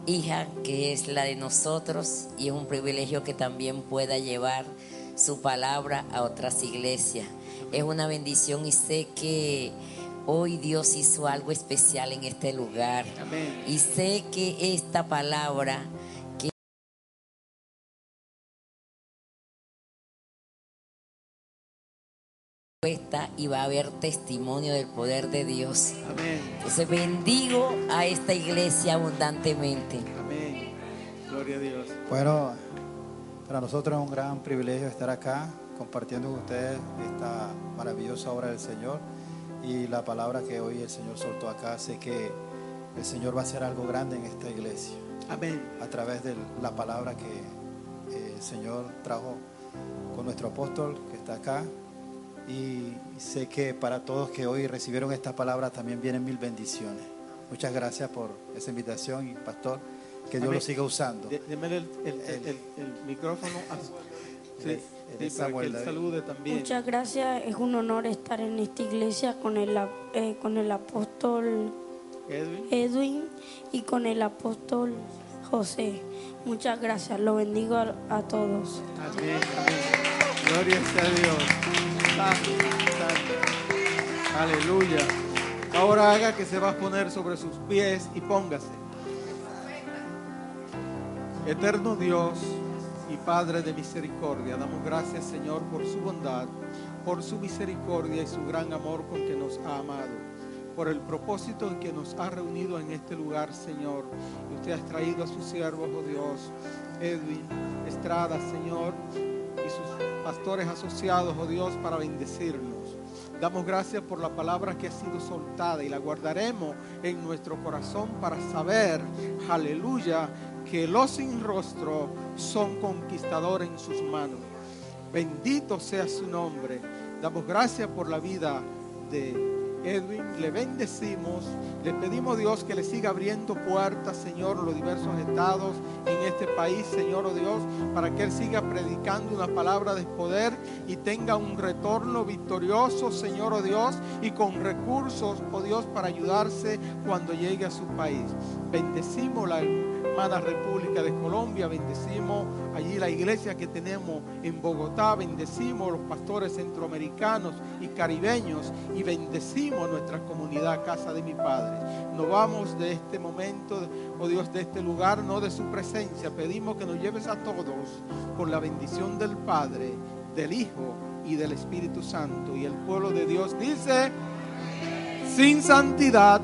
hija que es la de nosotros y es un privilegio que también pueda llevar su palabra a otras iglesias. Es una bendición y sé que hoy Dios hizo algo especial en este lugar. Amén. Y sé que esta palabra y va a haber testimonio del poder de Dios. Amén. Entonces bendigo a esta iglesia abundantemente. Amén. Gloria a Dios. Bueno, para nosotros es un gran privilegio estar acá compartiendo con ustedes esta maravillosa obra del Señor y la palabra que hoy el Señor soltó acá. Sé que el Señor va a hacer algo grande en esta iglesia Amén. a través de la palabra que eh, el Señor trajo con nuestro apóstol que está acá. Y sé que para todos que hoy recibieron esta palabra también vienen mil bendiciones. Muchas gracias por esa invitación y pastor, que Dios Amén. lo siga usando. De- Deme el, el- el- el- el micrófono. a- [laughs] sí, El- el sí, para que él salude también. Muchas gracias, es un honor estar en esta iglesia con el, eh, con el apóstol Edwin. Edwin y con el apóstol José. Muchas gracias, lo bendigo a, a todos. Amén, amén. Gloria sea a Dios. Aleluya. Ahora haga que se va a poner sobre sus pies y póngase. Eterno Dios y Padre de misericordia, damos gracias Señor por su bondad, por su misericordia y su gran amor con que nos ha amado por el propósito en que nos ha reunido en este lugar, Señor. Y usted ha traído a sus siervos, oh Dios, Edwin Estrada, Señor, y sus pastores asociados, oh Dios, para bendecirnos. Damos gracias por la palabra que ha sido soltada y la guardaremos en nuestro corazón para saber, aleluya, que los sin rostro son conquistadores en sus manos. Bendito sea su nombre. Damos gracias por la vida de Edwin, le bendecimos, le pedimos Dios que le siga abriendo puertas, Señor, los diversos estados en este país, Señor, oh Dios, para que Él siga predicando una palabra de poder y tenga un retorno victorioso, Señor, oh Dios, y con recursos, oh Dios, para ayudarse cuando llegue a su país. Bendecimos la hermana República de Colombia, bendecimos allí la iglesia que tenemos en Bogotá, bendecimos los pastores centroamericanos y caribeños y bendecimos nuestra comunidad, casa de mi Padre. Nos vamos de este momento, oh Dios, de este lugar, no de su presencia. Pedimos que nos lleves a todos con la bendición del Padre, del Hijo y del Espíritu Santo. Y el pueblo de Dios dice, sin santidad